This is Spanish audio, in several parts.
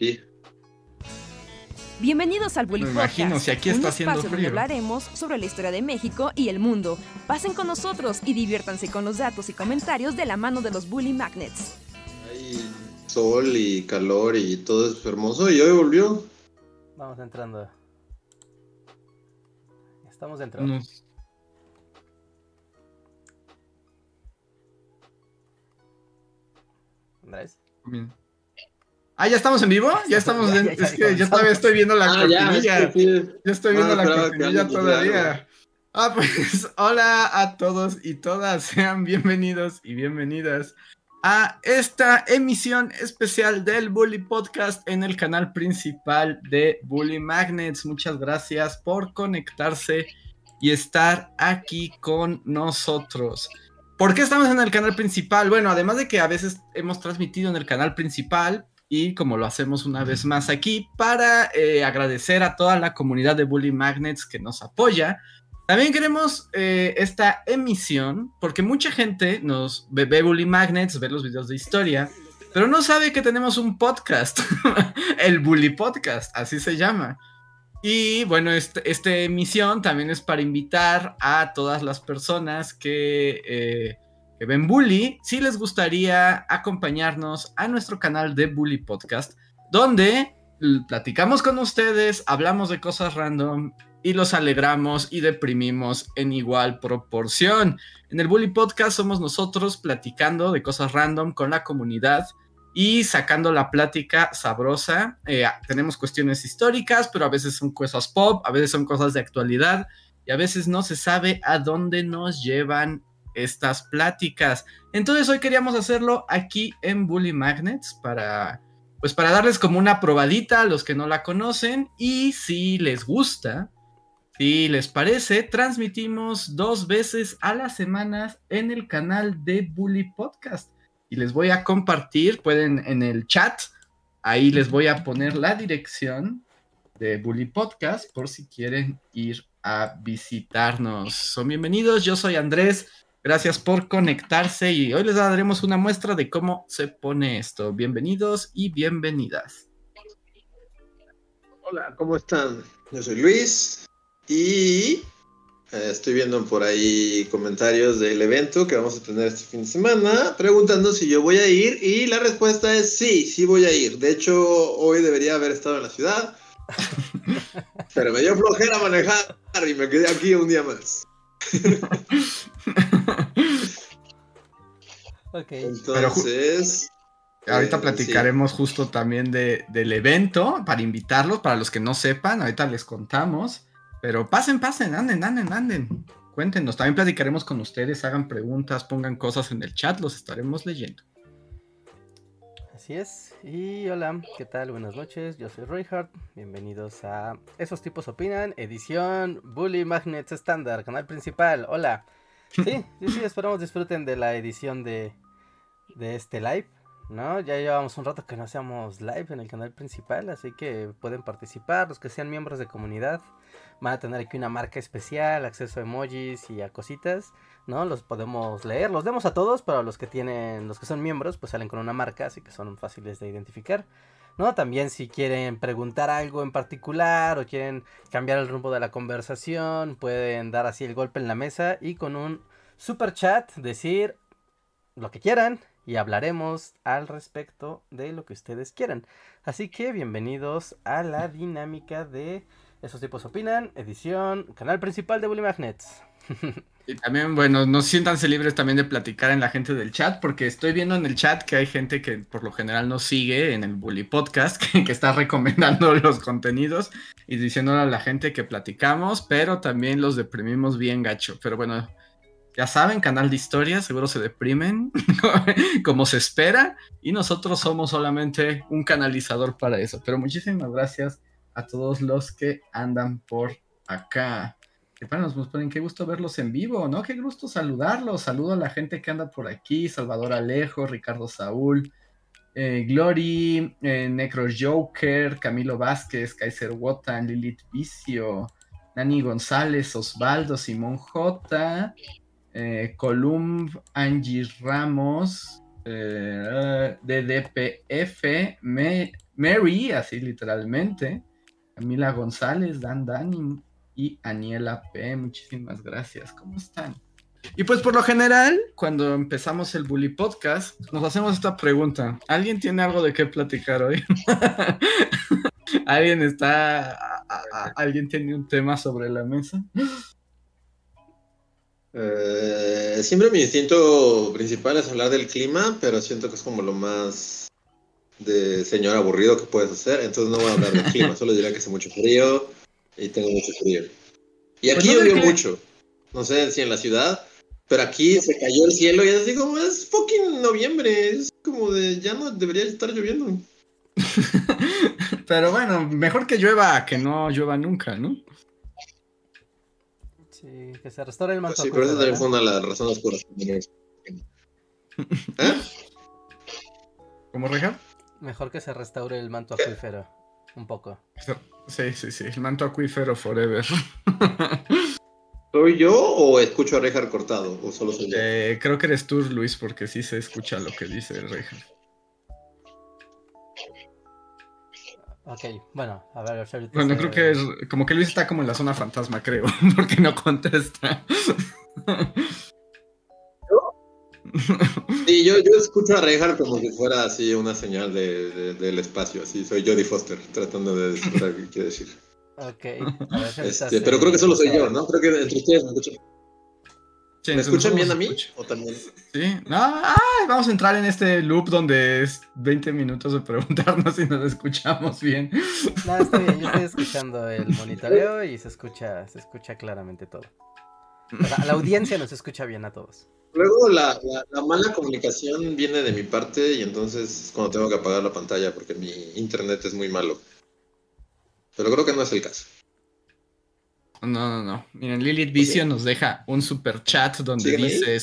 aquí. Bienvenidos al Bully Me imagino, Podcast, si aquí un está haciendo espacio donde frío. hablaremos sobre la historia de México y el mundo. Pasen con nosotros y diviértanse con los datos y comentarios de la mano de los Bully Magnets. Hay sol y calor y todo es hermoso. Y hoy volvió. Vamos entrando. Estamos dentro. Nos- Andrés. Bien. Ah, ¿ya estamos en vivo? Ya estamos en... ya, ya Es que yo todavía estoy viendo la Ah, ya, cortinilla. es que sí. Yo estoy viendo Ah, la cortinilla todavía. Ah, pues hola a todos y todas, sean bienvenidos y bienvenidas a esta emisión especial del Bully Podcast en el canal principal de Bully Magnets. Muchas gracias por conectarse y estar aquí con nosotros. ¿Por qué estamos en el canal principal? Bueno, además de que a veces hemos transmitido en el canal principal y como lo hacemos una vez más aquí, para eh, agradecer a toda la comunidad de Bully Magnets que nos apoya. También queremos eh, esta emisión porque mucha gente nos ve, ve Bully Magnets, ve los videos de historia, pero no sabe que tenemos un podcast, el Bully Podcast, así se llama. Y bueno, este- esta emisión también es para invitar a todas las personas que, eh, ven Bully, si les gustaría acompañarnos a nuestro canal de Bully Podcast, donde platicamos con ustedes, hablamos de cosas random y los alegramos y deprimimos en igual proporción. En el Bully Podcast somos nosotros platicando de cosas random con la comunidad y sacando la plática sabrosa. Eh, tenemos cuestiones históricas, pero a veces son cosas pop, a veces son cosas de actualidad y a veces no se sabe a dónde nos llevan estas pláticas. Entonces hoy queríamos hacerlo aquí en Bully Magnets para pues para darles como una probadita a los que no la conocen y si les gusta, si les parece, transmitimos dos veces a la semana en el canal de Bully Podcast. Y les voy a compartir, pueden en el chat, ahí les voy a poner la dirección de Bully Podcast por si quieren ir a visitarnos. Son bienvenidos, yo soy Andrés, gracias por conectarse y hoy les daremos una muestra de cómo se pone esto. Bienvenidos y bienvenidas. Hola, ¿cómo están? Yo soy Luis y eh, estoy viendo por ahí comentarios del evento que vamos a tener este fin de semana, preguntando si yo voy a ir y la respuesta es sí, sí voy a ir. De hecho, hoy debería haber estado en la ciudad, pero me dio flojera manejar y me quedé aquí un día más. Ok. Entonces, Ahorita Eh, platicaremos justo también de, del evento para invitarlos, para los que no sepan, ahorita les contamos. Pero pasen, pasen, anden, anden, anden. Cuéntenos, también platicaremos con ustedes, hagan preguntas, pongan cosas en el chat, los estaremos leyendo. Así es. Y hola, ¿qué tal? Buenas noches. Yo soy Reinhardt. Bienvenidos a Esos tipos opinan, edición Bully Magnets estándar, canal principal. Hola. Sí, sí, sí, esperamos disfruten de la edición de, de este live. ¿No? Ya llevamos un rato que no hacíamos live en el canal principal, así que pueden participar. Los que sean miembros de comunidad van a tener aquí una marca especial, acceso a emojis y a cositas. ¿no? Los podemos leer, los demos a todos, pero los que tienen, los que son miembros, pues salen con una marca, así que son fáciles de identificar. ¿No? También si quieren preguntar algo en particular o quieren cambiar el rumbo de la conversación, pueden dar así el golpe en la mesa y con un super chat decir lo que quieran y hablaremos al respecto de lo que ustedes quieran. Así que bienvenidos a la dinámica de Esos tipos opinan, edición, canal principal de Bully Magnets. Y también, bueno, no siéntanse libres también de platicar en la gente del chat, porque estoy viendo en el chat que hay gente que por lo general nos sigue en el Bully Podcast, que, está recomendando los contenidos y diciéndole a la gente que platicamos, pero también los deprimimos bien gacho. Pero bueno, ya saben, canal de historia, seguro se deprimen como se espera, y nosotros somos solamente un canalizador para eso. Pero muchísimas gracias a todos los que andan por acá. Que para nos ponen qué gusto verlos en vivo, ¿no? Qué gusto saludarlos. Saludo a la gente que anda por aquí: Salvador Alejo, Ricardo Saúl, eh, Glory, eh, Necro Joker, Camilo Vázquez, Kaiser Wotan, Lilith Vicio, Nani González, Osvaldo, Simón J, eh, Columb, Angie Ramos, eh, DDPF, Mary, así literalmente, Camila González, Dan Dani y Aniela P. Muchísimas gracias. ¿Cómo están? Y pues por lo general, cuando empezamos el Bully Podcast, nos hacemos esta pregunta. ¿Alguien tiene algo de qué platicar hoy? ¿Alguien está... ¿Alguien tiene un tema sobre la mesa? Eh, siempre mi instinto principal es hablar del clima, pero siento que es como lo más de señor aburrido que puedes hacer, entonces no voy a hablar del clima, solo diré que hace mucho frío y tengo mucho frío. Y aquí pues llovió mucho, no sé si en la ciudad, pero aquí se cayó el cielo y es así como, es fucking noviembre, es como de, ya no debería estar lloviendo. pero bueno, mejor que llueva que no llueva nunca, ¿no? Sí, que se restaure el manto. sí, pero esa también fue una de las razones por ¿Eh? ¿Cómo, Reja? Mejor que se restaure el manto acuífero. Un poco. Sí, sí, sí. El manto acuífero forever. ¿Soy yo o escucho a Rejar cortado? ¿O solo soy yo? Eh, creo que eres tú, Luis, porque sí se escucha lo que dice Rejar. Ok, bueno, a ver, Bueno, creo que es, como que Luis está como en la zona fantasma, creo, porque no contesta. Sí, yo, yo escucho a Reinhardt como si fuera así una señal de, del espacio, así soy Jodie Foster tratando de descifrar qué quiere decir. Ok. Este, pero creo que solo soy yo, ¿no? Creo que entre ustedes me escuchan. ¿Me escuchan bien a mí? ¿O también? Sí. No, vamos a entrar en este loop donde es 20 minutos de preguntarnos si nos escuchamos bien. No, está bien. Yo estoy escuchando el monitoreo y se escucha, se escucha claramente todo. la audiencia nos escucha bien a todos. Luego la, la, mala comunicación viene de mi parte y entonces es cuando tengo que apagar la pantalla porque mi internet es muy malo. Pero creo que no es el caso. No, no, no. Miren, Lilith Vicio nos deja un super chat donde dice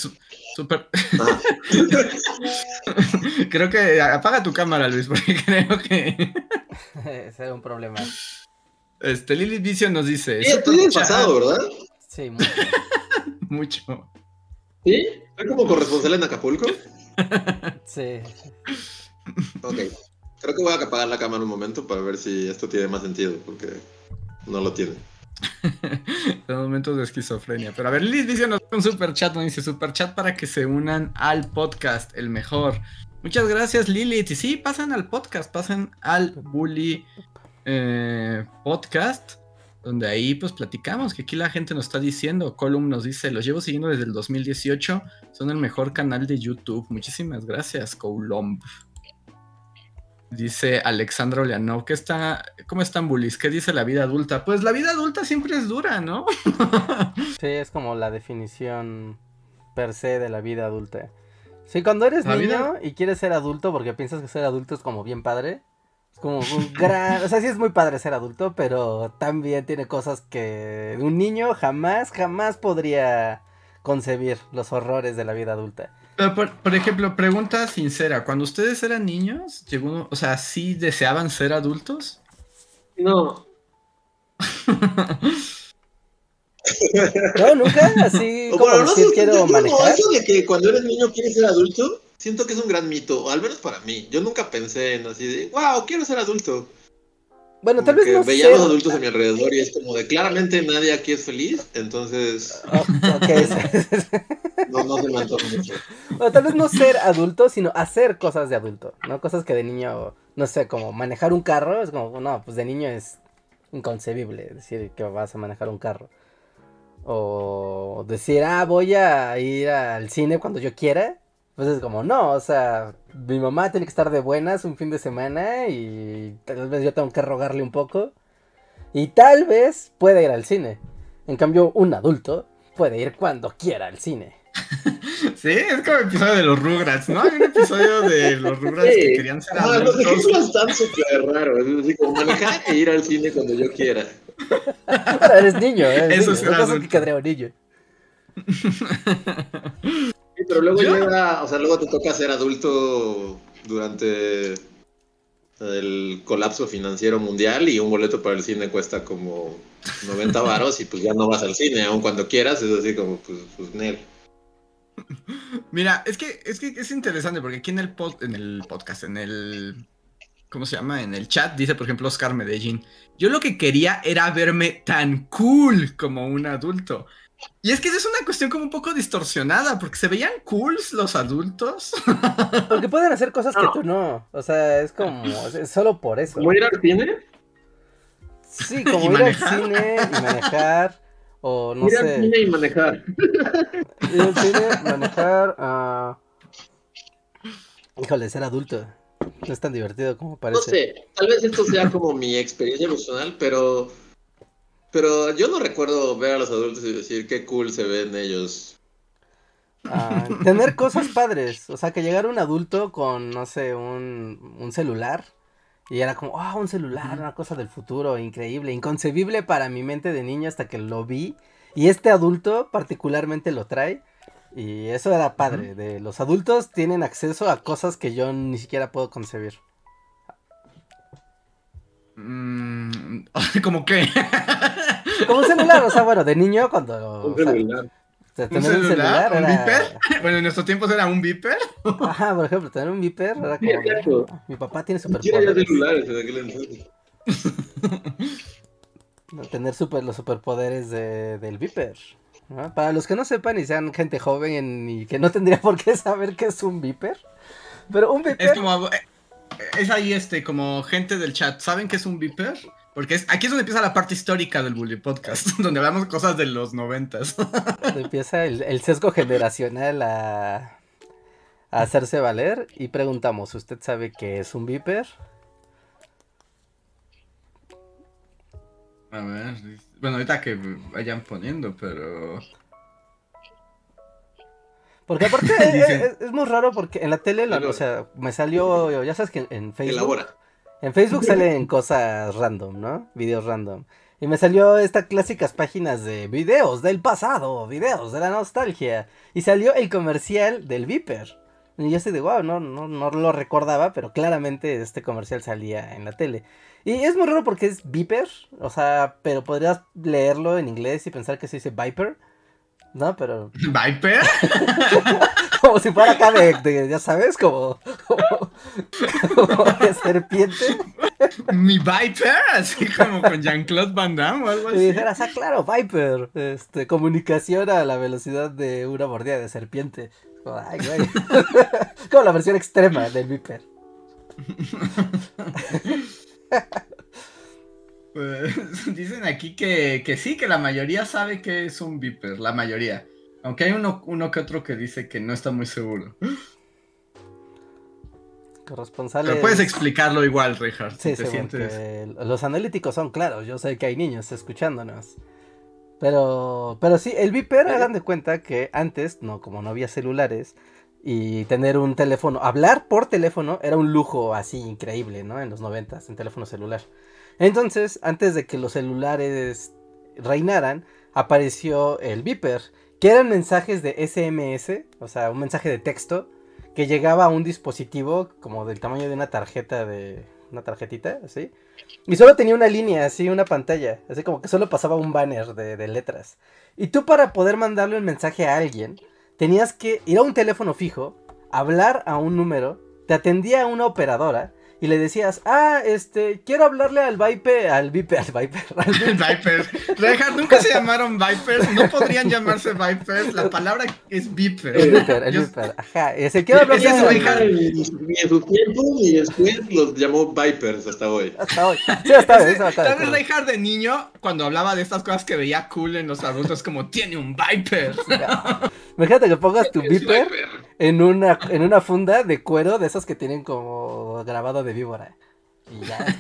super. Ah. creo que apaga tu cámara, Luis, porque creo que. Ese un problema. Este, Lilith Vicio nos dice. Sí, estoy pasado, ¿verdad? Sí, mucho. mucho. ¿Sí? ¿Soy como corresponsal en Acapulco? Sí. Ok. Creo que voy a apagar la cámara un momento para ver si esto tiene más sentido, porque no lo tiene. Son momentos de esquizofrenia. Pero a ver, Liz dice un super chat, nos dice super chat para que se unan al podcast, el mejor. Muchas gracias, Lilith. Y sí, pasan al podcast, pasan al Bully eh, Podcast donde ahí pues platicamos, que aquí la gente nos está diciendo, Column nos dice, los llevo siguiendo desde el 2018, son el mejor canal de YouTube. Muchísimas gracias, Column. Dice Alexandra Oleanov, ¿qué está, ¿cómo están, bullies? ¿Qué dice la vida adulta? Pues la vida adulta siempre es dura, ¿no? sí, es como la definición per se de la vida adulta. Sí, cuando eres niño y quieres ser adulto porque piensas que ser adulto es como bien padre, como un gran... O sea, sí es muy padre ser adulto, pero también tiene cosas que un niño jamás, jamás podría concebir los horrores de la vida adulta. Pero por, ejemplo, pregunta sincera, cuando ustedes eran niños, llegó, o sea, ¿sí deseaban ser adultos? No. no, nunca, así como bueno, no sé, quiero manejar. Eso de que cuando eres niño quieres ser adulto, siento que es un gran mito, al menos para mí. Yo nunca pensé en así de, wow, quiero ser adulto. Bueno, tal vez no veía a los adultos a mi alrededor y es como de claramente nadie aquí es feliz, entonces. Oh, no, no se me mucho. Bueno, tal vez no ser adulto, sino hacer cosas de adulto, ¿no? Cosas que de niño, no sé, como manejar un carro, es como, no, pues de niño es inconcebible decir que vas a manejar un carro. O decir, ah, voy a ir al cine cuando yo quiera. Pues es como, no, o sea, mi mamá tiene que estar de buenas un fin de semana y tal vez yo tengo que rogarle un poco. Y tal vez pueda ir al cine. En cambio, un adulto puede ir cuando quiera al cine. Sí, es como el episodio de los Rugrats, ¿no? Hay un episodio de los Rugrats que querían ser adultos. No, los ejemplos están súper raros. Es así como manejar e ir al cine cuando yo quiera. Pero eres niño, ¿eh? Eso es que quedaría un niño. pero luego llega, o sea, luego te toca ser adulto durante el colapso financiero mundial y un boleto para el cine cuesta como 90 varos y pues ya no vas al cine, aun cuando quieras, es así como, pues, pues Nel. Mira, es que, es que es interesante porque aquí en el, en el podcast, en el ¿cómo se llama? En el chat, dice por ejemplo Oscar Medellín, yo lo que quería era verme tan cool como un adulto. Y es que esa es una cuestión como un poco distorsionada, porque se veían cools los adultos. Porque pueden hacer cosas que tú no. O sea, es como, es solo por eso. ¿Cómo ir al cine? Sí, como ir al cine y manejar. O no ir sé. al cine y manejar. Ir al cine, manejar. ah, Híjole, ser adulto. No es tan divertido como No parece. sé, tal vez esto sea como mi experiencia personal, pero pero yo no recuerdo ver a los adultos y decir qué cool se ven ellos. Ah, tener cosas padres. O sea, que llegara un adulto con, no sé, un, un celular. Y era como, ah, un celular, una cosa del futuro, increíble, inconcebible para mi mente de niño hasta que lo vi. Y este adulto particularmente lo trae. Y eso era padre. De los adultos tienen acceso a cosas que yo ni siquiera puedo concebir. Mm, como que... Como un celular, o sea, bueno, de niño cuando... Un celular. o sea, ¿Un tener un celular? ¿Un era- beeper? Bueno, en nuestros tiempos era un beeper. Ajá, por ejemplo, tener un viper era Sí. Mi papá tiene superpoderes. celulares en aquel entonces. Tener super, los superpoderes de, del Viper. ¿no? Para los que no sepan y sean gente joven y que no tendría por qué saber qué es un Viper. Pero un Viper. Es como... Es ahí este, como gente del chat. ¿Saben qué es un beeper? Porque es, aquí es donde empieza la parte histórica del Bully Podcast, donde hablamos cosas de los noventas. Empieza el, el sesgo generacional a, a hacerse valer. Y preguntamos: ¿Usted sabe qué es un Viper? A ver, bueno, ahorita que vayan poniendo, pero... Porque aparte Dicen- es, es muy raro porque en la tele, la- o sea, me salió, ya sabes que en Facebook, Elabora. en Facebook salen cosas random, ¿no? Videos random. Y me salió estas clásicas páginas de videos del pasado, videos de la nostalgia. Y salió el comercial del Viper. Y yo así de, wow, no, no, no lo recordaba, pero claramente este comercial salía en la tele. Y es muy raro porque es Viper, o sea, pero podrías leerlo en inglés y pensar que se dice Viper. No, pero ¿Viper? como si fuera acá de, de, ya sabes, como, como, como de serpiente. ¿Mi Viper? Así como con Jean-Claude Van Damme o algo Y así. dijeras, ah, claro, Viper, este, comunicación a la velocidad de una mordida de serpiente. Como, Ay, güey. como la versión extrema del Viper. Pues, dicen aquí que, que sí, que la mayoría sabe que es un Viper, la mayoría. Aunque hay uno, uno que otro que dice que no está muy seguro. Corresponsales. Pero puedes explicarlo igual, Richard. Sí, si te sientes... los analíticos son claros. Yo sé que hay niños escuchándonos. Pero, pero sí, el Viper, hagan de cuenta que antes, no, como no había celulares, y tener un teléfono, hablar por teléfono era un lujo así increíble, ¿no? En los noventas, en teléfono celular. Entonces, antes de que los celulares reinaran, apareció el Viper, que eran mensajes de SMS, o sea, un mensaje de texto, que llegaba a un dispositivo como del tamaño de una tarjeta de... Una tarjetita, así. Y solo tenía una línea, así, una pantalla. Así como que solo pasaba un banner de, letras. Y tú para poder mandarle un mensaje a alguien, tenías que ir a un teléfono fijo, hablar a un número, te atendía una operadora y le decías, ah, este, quiero hablarle al Viper, al Viper, al Viper, al El Viper. Nunca se llamaron Vipers, no podrían llamarse Vipers, la palabra es el Viper. Viper, el Yo- Viper, ajá, ese, quiero hablarle Ese es al su Ni hija. en sus tiempos y después los llamó Vipers hasta hoy. Hasta hoy. Sí, hasta hoy, Tal vez de niño, cuando hablaba de estas cosas que veía cool en los adultos, como tiene un Viper. Imagínate que pongas tu Viper en una, en una funda de cuero de esas que tienen como grabado de víbora. Y ya.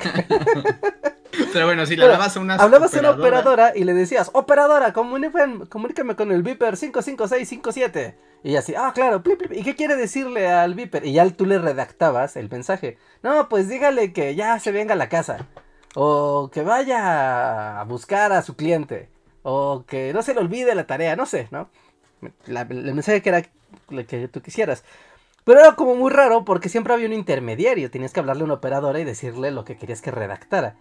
Pero bueno, si le hablabas a una Hablabas a una operadora, y le decías, operadora, comunícame, comunícame con el Viper 55657. Y así, ah, claro, plip, plip, ¿y qué quiere decirle al Viper? Y ya tú le redactabas el mensaje. No, pues dígale que ya se venga a la casa. O que vaya a buscar a su cliente. O que no se le olvide la tarea, no sé, ¿no? La- el mensaje que era que tú quisieras. Pero era como muy raro porque siempre había un intermediario. Tenías que hablarle a una operadora y decirle lo que querías que redactara.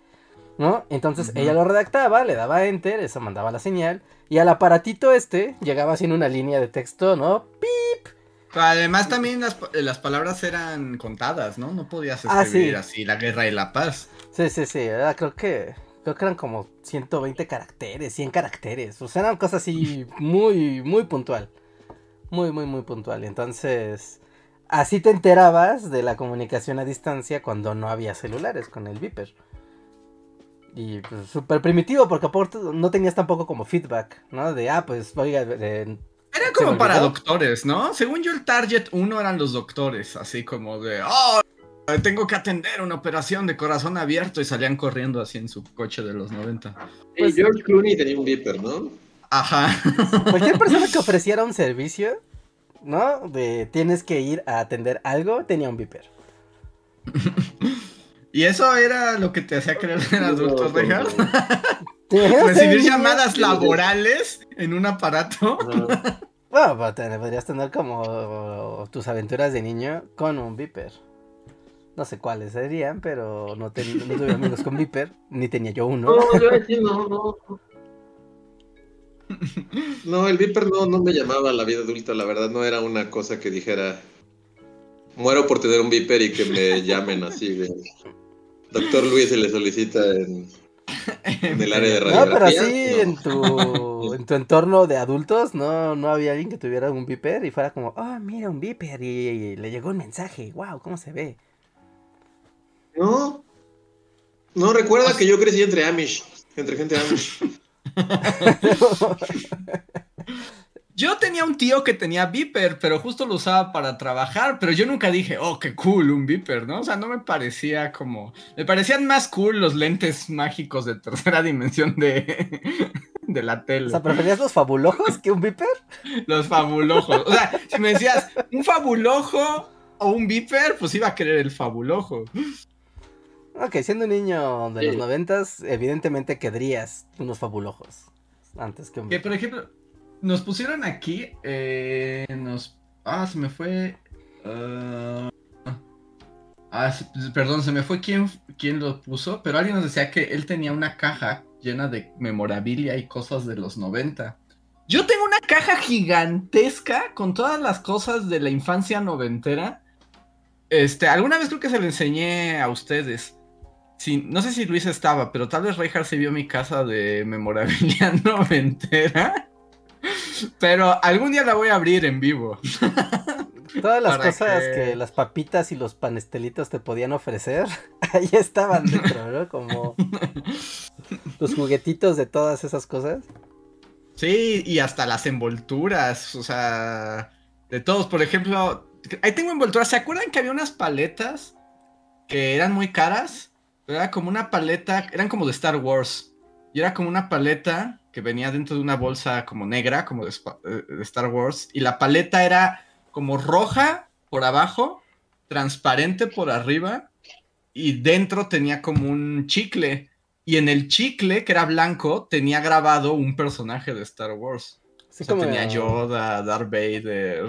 ¿No? Entonces ella lo redactaba, le daba enter, eso mandaba la señal. Y al aparatito este llegaba sin una línea de texto, ¿no? ¡Pip! Además también las, las palabras eran contadas, ¿no? No podías Ah, escribir sí. así la guerra y la paz. Sí, sí, sí. era- creo que creo que eran como 120 caracteres, 100 caracteres. O sea, eran cosas así muy, muy puntual. Muy, muy, muy puntual. Entonces, así te enterabas de la comunicación a distancia cuando no había celulares con el Viper. Y pues súper primitivo porque aparte no tenías tampoco como feedback, ¿no? De, ah, pues, oiga, de- Era ¿Se como para doctores, ¿no? Según yo, el target uno eran los doctores, así como de, oh, tengo que atender una operación de corazón abierto y salían corriendo así en su coche de los 90. Y Pues- George Clooney tenía un Viper, ¿no? Ajá. cualquier persona que ofreciera un servicio, ¿no? De tienes que ir a atender algo, tenía un Viper. ¿Y eso era lo que te hacía creer? ¿Te imaginas ser Recibir llamadas laborales en un aparato. Bueno, pero te- podrías tener como tus aventuras de niño con un Viper. No sé cuáles serían, pero no, ten- no tuve amigos con Viper, ni tenía yo uno. No, yo aquí no, no. No, el Viper no, no me llamaba a la vida adulta, la verdad no era una cosa que dijera muero por tener un Viper y que me llamen así de Doctor Luis se le solicita en, en el área de No, pero radiografía. así No. en tu en tu entorno de adultos, no, no había alguien que tuviera un Viper y fuera como, oh, mira un Viper y, le llegó un mensaje, wow, ¿cómo se ve? No. No, recuerda que yo crecí entre Amish, entre gente Amish. Yo tenía un tío que tenía Viper, pero justo lo usaba para trabajar, pero yo nunca dije, oh, qué cool, un Viper, ¿no? O sea, no me parecía como... Me parecían más cool los lentes mágicos de tercera dimensión de, de la O tele. sea, ¿preferías los fabulojos que un Viper? Los fabulojos. O sea, si me decías un fabulojo o un Viper, pues iba a querer el fabulojo. Ok, siendo un niño de los noventas, evidentemente querrías unos fabulojos antes que un Que por ejemplo, nos pusieron aquí, eh, nos... Ah, se me fue... ah, ah, se- perdón, se me fue quién, quién lo puso, pero alguien nos decía que él tenía una caja llena de memorabilia y cosas de los 90. Yo tengo una caja gigantesca con todas las cosas de la infancia noventera. Este, alguna vez creo que se lo enseñé a ustedes. Sí, no sé si Luis estaba, pero tal vez Reinhardt se vio mi casa de memorabilia noventera. Pero algún día la voy a abrir en vivo. Todas las cosas que- que... las papitas y los panestelitos te podían ofrecer, ahí estaban dentro, ¿no? Como los juguetitos de todas esas cosas. Sí, y hasta las envolturas, o sea, de todos. Por ejemplo, ahí tengo envolturas. ¿Se acuerdan que había unas paletas que eran muy caras? Era como una paleta, eran como de Star Wars. Y era como una paleta que venía dentro de una bolsa como negra, como de, eh, de Star Wars. Y la paleta era como roja por abajo, transparente por arriba. Y dentro tenía como un chicle. Y en el chicle, que era blanco, tenía grabado un personaje de Star Wars. O sea, como tenía Yoda, Darth Vader.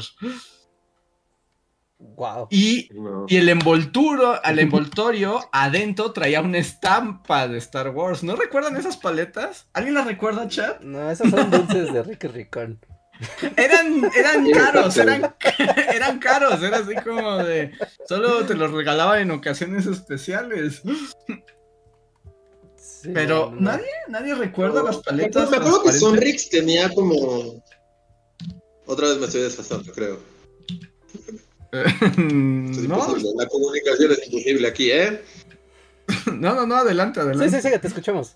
Wow. Y, No. y el envolturo, al envoltorio, adentro traía una estampa de Star Wars. ¿No recuerdan esas paletas? ¿Alguien las recuerda, chat? No, esos son dulces de Ricky Ricón. Eran, eran caros, eran, eran caros, era así como de. Solo te los regalaban en ocasiones especiales. Sí, Pero no, nadie, nadie recuerda las paletas. me acuerdo que? Sonrix tenía como. Otra vez me estoy desfasando, creo. No. La comunicación es imposible aquí, ¿eh? no, no, no, adelante, Sí, adelante. sí, sí, te escuchamos.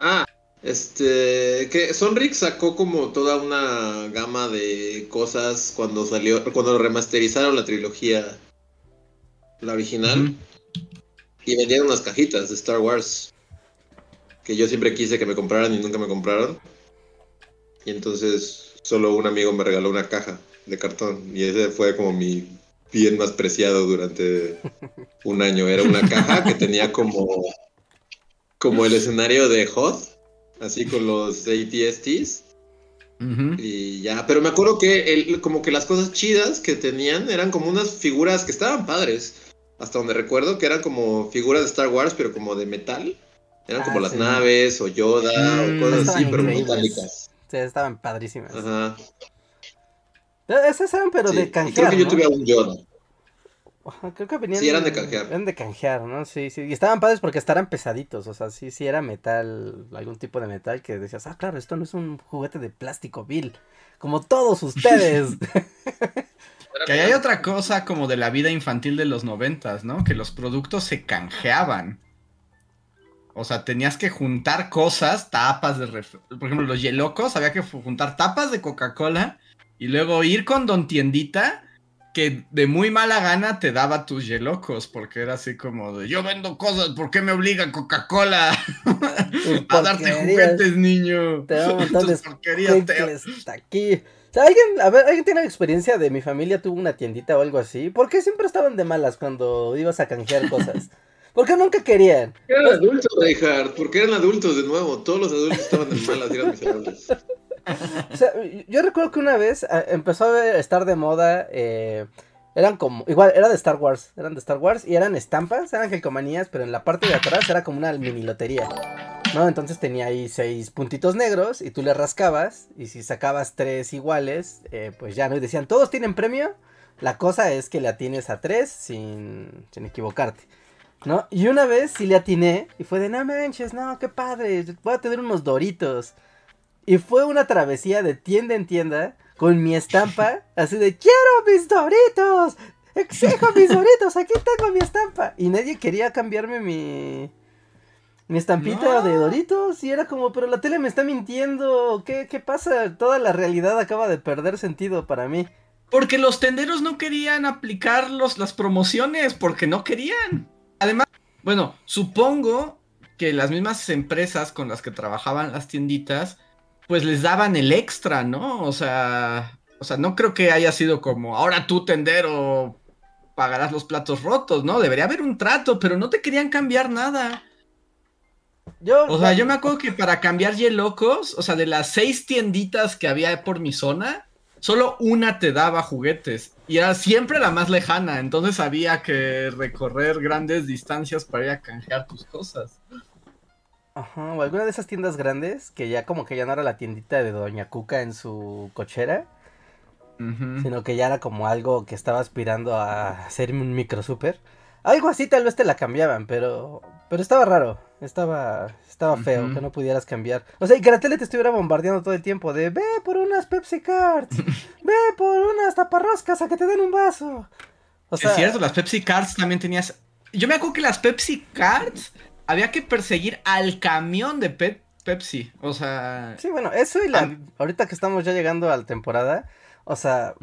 Ah, este. Que Sonrix sacó como toda una gama de cosas cuando salió. Cuando remasterizaron la trilogía. La original. Y vendían unas cajitas de Star Wars. Que yo siempre quise que me compraran y nunca me compraron. Y entonces solo un amigo me regaló una caja de cartón. Y ese fue como mi bien más preciado durante un año. Era una caja que tenía como, como el escenario de Hoth. Así con los ATSTs. Y ya, pero me acuerdo que el, como que las cosas chidas que tenían eran como unas figuras que estaban padres. Hasta donde recuerdo que eran como figuras de Star Wars, pero como de metal. Eran Ah, como las sí. naves o Yoda Mm, o cosas así, pero increíbles. metálicas. Sí, estaban padrísimas. Ajá. Esas eran, pero Sí, de y canjear. Creo que yo tuve un Yoda. Ajá, creo que venían. Sí, eran de canjear. Eran de canjear, ¿no? Sí, sí. Y estaban padres porque estaban pesaditos. O sea, sí, sí era metal, algún tipo de metal que decías, ah, claro, esto no es un juguete de plástico vil. Como todos ustedes. Que ahí hay otra cosa como de la vida infantil de los noventas, ¿no? Que los productos se canjeaban. O sea, tenías que juntar cosas, tapas de... ref- Por ejemplo, los yelocos, había que juntar tapas de Coca-Cola y luego ir con Don Tiendita que de muy mala gana te daba tus yelocos, porque era así como de, yo vendo cosas, ¿por qué me obliga Coca-Cola a darte juguetes, niño? Te da un montón de porquerías, te- aquí. O sea, ¿alguien, a ver, ¿alguien tiene experiencia de mi familia tuvo una tiendita o algo así? ¿Por qué siempre estaban de malas cuando ibas a canjear cosas? ¿Por qué nunca querían? Eran adultos, Reinhardt, porque eran adultos de nuevo. Todos los adultos estaban en malas eran miserables. Yo recuerdo que una vez ah, empezó a estar de moda. eh, eran como. Igual, era de Star Wars. Eran de Star Wars y eran estampas, eran calcomanías, pero en la parte de atrás era como una mini lotería. ¿No? Entonces tenía ahí seis puntitos negros y tú le rascabas. Y si sacabas tres iguales, eh, pues ya no. Y decían, todos tienen premio. La cosa es que le atines a tres sin, sin equivocarte. ¿No? Y una vez sí le atiné y fue de, no manches, no, qué padre, voy a tener unos doritos. Y fue una travesía de tienda en tienda con mi estampa, así de quiero mis doritos, exijo mis doritos, aquí tengo mi estampa. Y nadie quería cambiarme mi, mi estampita No. de doritos. Y era como, pero la tele me está mintiendo, ¿qué, qué pasa? Toda la realidad acaba de perder sentido para mí. Porque los tenderos no querían aplicar los- las promociones, porque no querían. Además, bueno, supongo que las mismas empresas con las que trabajaban las tienditas, pues les daban el extra, ¿no? O sea, o sea, no creo que haya sido como, ahora tú tendero pagarás los platos rotos, ¿no? Debería haber un trato, pero no te querían cambiar nada. Yo, O sea, yo me acuerdo que para cambiar Yelocos, o sea, de las seis tienditas que había por mi zona, solo una te daba juguetes. Y era siempre la más lejana, entonces había que recorrer grandes distancias para ir a canjear tus cosas. Ajá, o alguna de esas tiendas grandes que ya como que ya no era la tiendita de Doña Cuca en su cochera, sino que ya era como algo que estaba aspirando a ser un micro super. Algo así tal vez te la cambiaban, pero pero estaba raro, estaba estaba feo que no pudieras cambiar. O sea, y que la tele te estuviera bombardeando todo el tiempo de ve por unas Pepsi Cards, ve por unas taparroscas a que te den un vaso. O sea, es cierto, las Pepsi Cards también tenías. Yo me acuerdo que las Pepsi Cards había que perseguir al camión de Pe- Pepsi. O sea. sí, bueno, eso y la Ah. ahorita que estamos ya llegando a la temporada, o sea.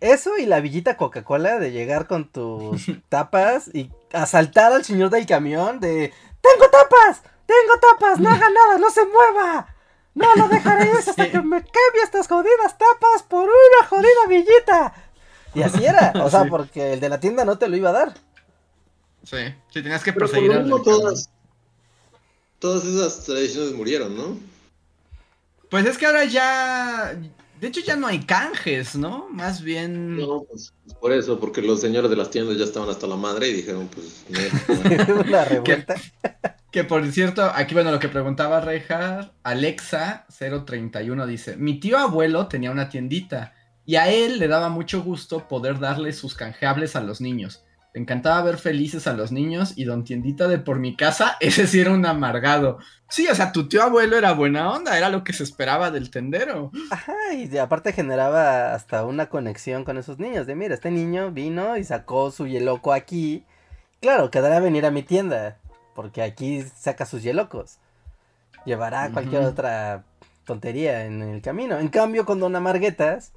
Eso y la villita Coca-Cola de llegar con tus tapas y asaltar al señor del camión de ¡Tengo tapas! ¡Tengo tapas! ¡No haga nada! ¡No se mueva! ¡No lo dejaré ir hasta Sí. que me cambie estas jodidas tapas por una jodida villita! Y así era, o sea, Sí. porque el de la tienda no te lo iba a dar. Sí, sí, tenías que Pero por lo mismo todas, todas esas tradiciones murieron, ¿no? Pues es que ahora ya. De hecho, ya no hay canjes, ¿no? Más bien. No, pues por eso, porque los señores de las tiendas ya estaban hasta la madre y dijeron, pues, una revuelta. Que por cierto, aquí, bueno, lo que preguntaba Rejar, Alexa031 dice: Mi tío abuelo tenía una tiendita y a él le daba mucho gusto poder darle sus canjeables a los niños. Le encantaba ver felices a los niños y don tiendita de por mi casa, ese sí era un amargado. Sí, o sea, tu tío abuelo era buena onda, era lo que se esperaba del tendero. Ajá, y de- aparte generaba hasta una conexión con esos niños. De mira, este niño vino y sacó su yeloco aquí. Claro, quedará venir a mi tienda. Porque aquí saca sus yelocos. Llevará cualquier otra tontería en el camino. En cambio, con Don Amarguetas,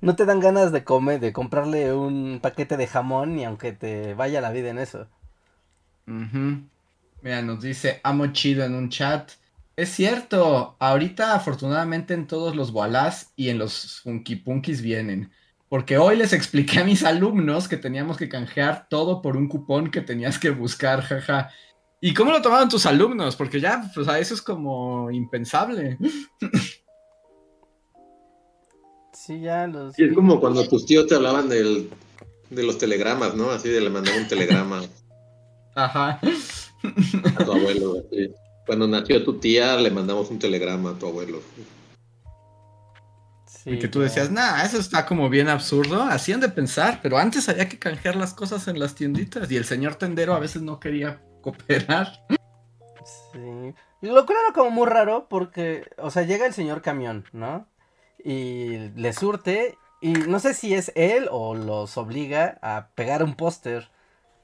no te dan ganas de comer, de comprarle un paquete de jamón, ni aunque te vaya la vida en eso. Mira, nos dice Amo Chido en un chat. Es cierto, ahorita afortunadamente en todos los Wallahs y en los Funky Punkis vienen. Porque hoy les expliqué a mis alumnos que teníamos que canjear todo por un cupón que tenías que buscar, jaja. ¿Y cómo lo tomaron tus alumnos? Porque ya, pues a eso es como impensable. Sí, ya los... Sí, es como cuando tus tíos te hablaban del, de los telegramas, ¿no? Así de le mandaba un telegrama Ajá. a tu abuelo. así. Cuando nació tu tía, le mandamos un telegrama a tu abuelo. y que tú decías, nah, eso está como bien absurdo. Hacían de pensar, pero antes había que canjear las cosas en las tienditas y el señor tendero a veces no quería cooperar. Sí. Lo cual era como muy raro porque, o sea, llega el señor camión, ¿no? Y le surte y no sé si es él o los obliga a pegar un póster,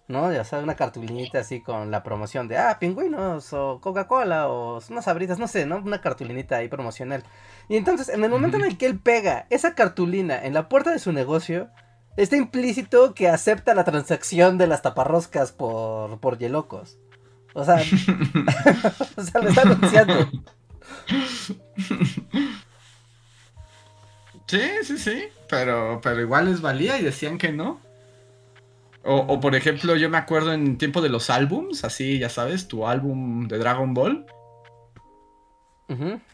¿no? Ya sabes, una cartulinita así con la promoción de, ah, pingüinos o Coca-Cola o unas abritas, no sé, ¿no? Una cartulinita ahí promocional. Y entonces, en el momento en el que él pega esa cartulina en la puerta de su negocio, está implícito que acepta la transacción de las taparroscas por, por Yelocos. O sea, o sea, lo está anunciando. Sí, sí, sí, pero, pero igual les valía y decían que no. O, o, por ejemplo, yo me acuerdo en tiempo de los álbums, así, ya sabes, tu álbum de Dragon Ball.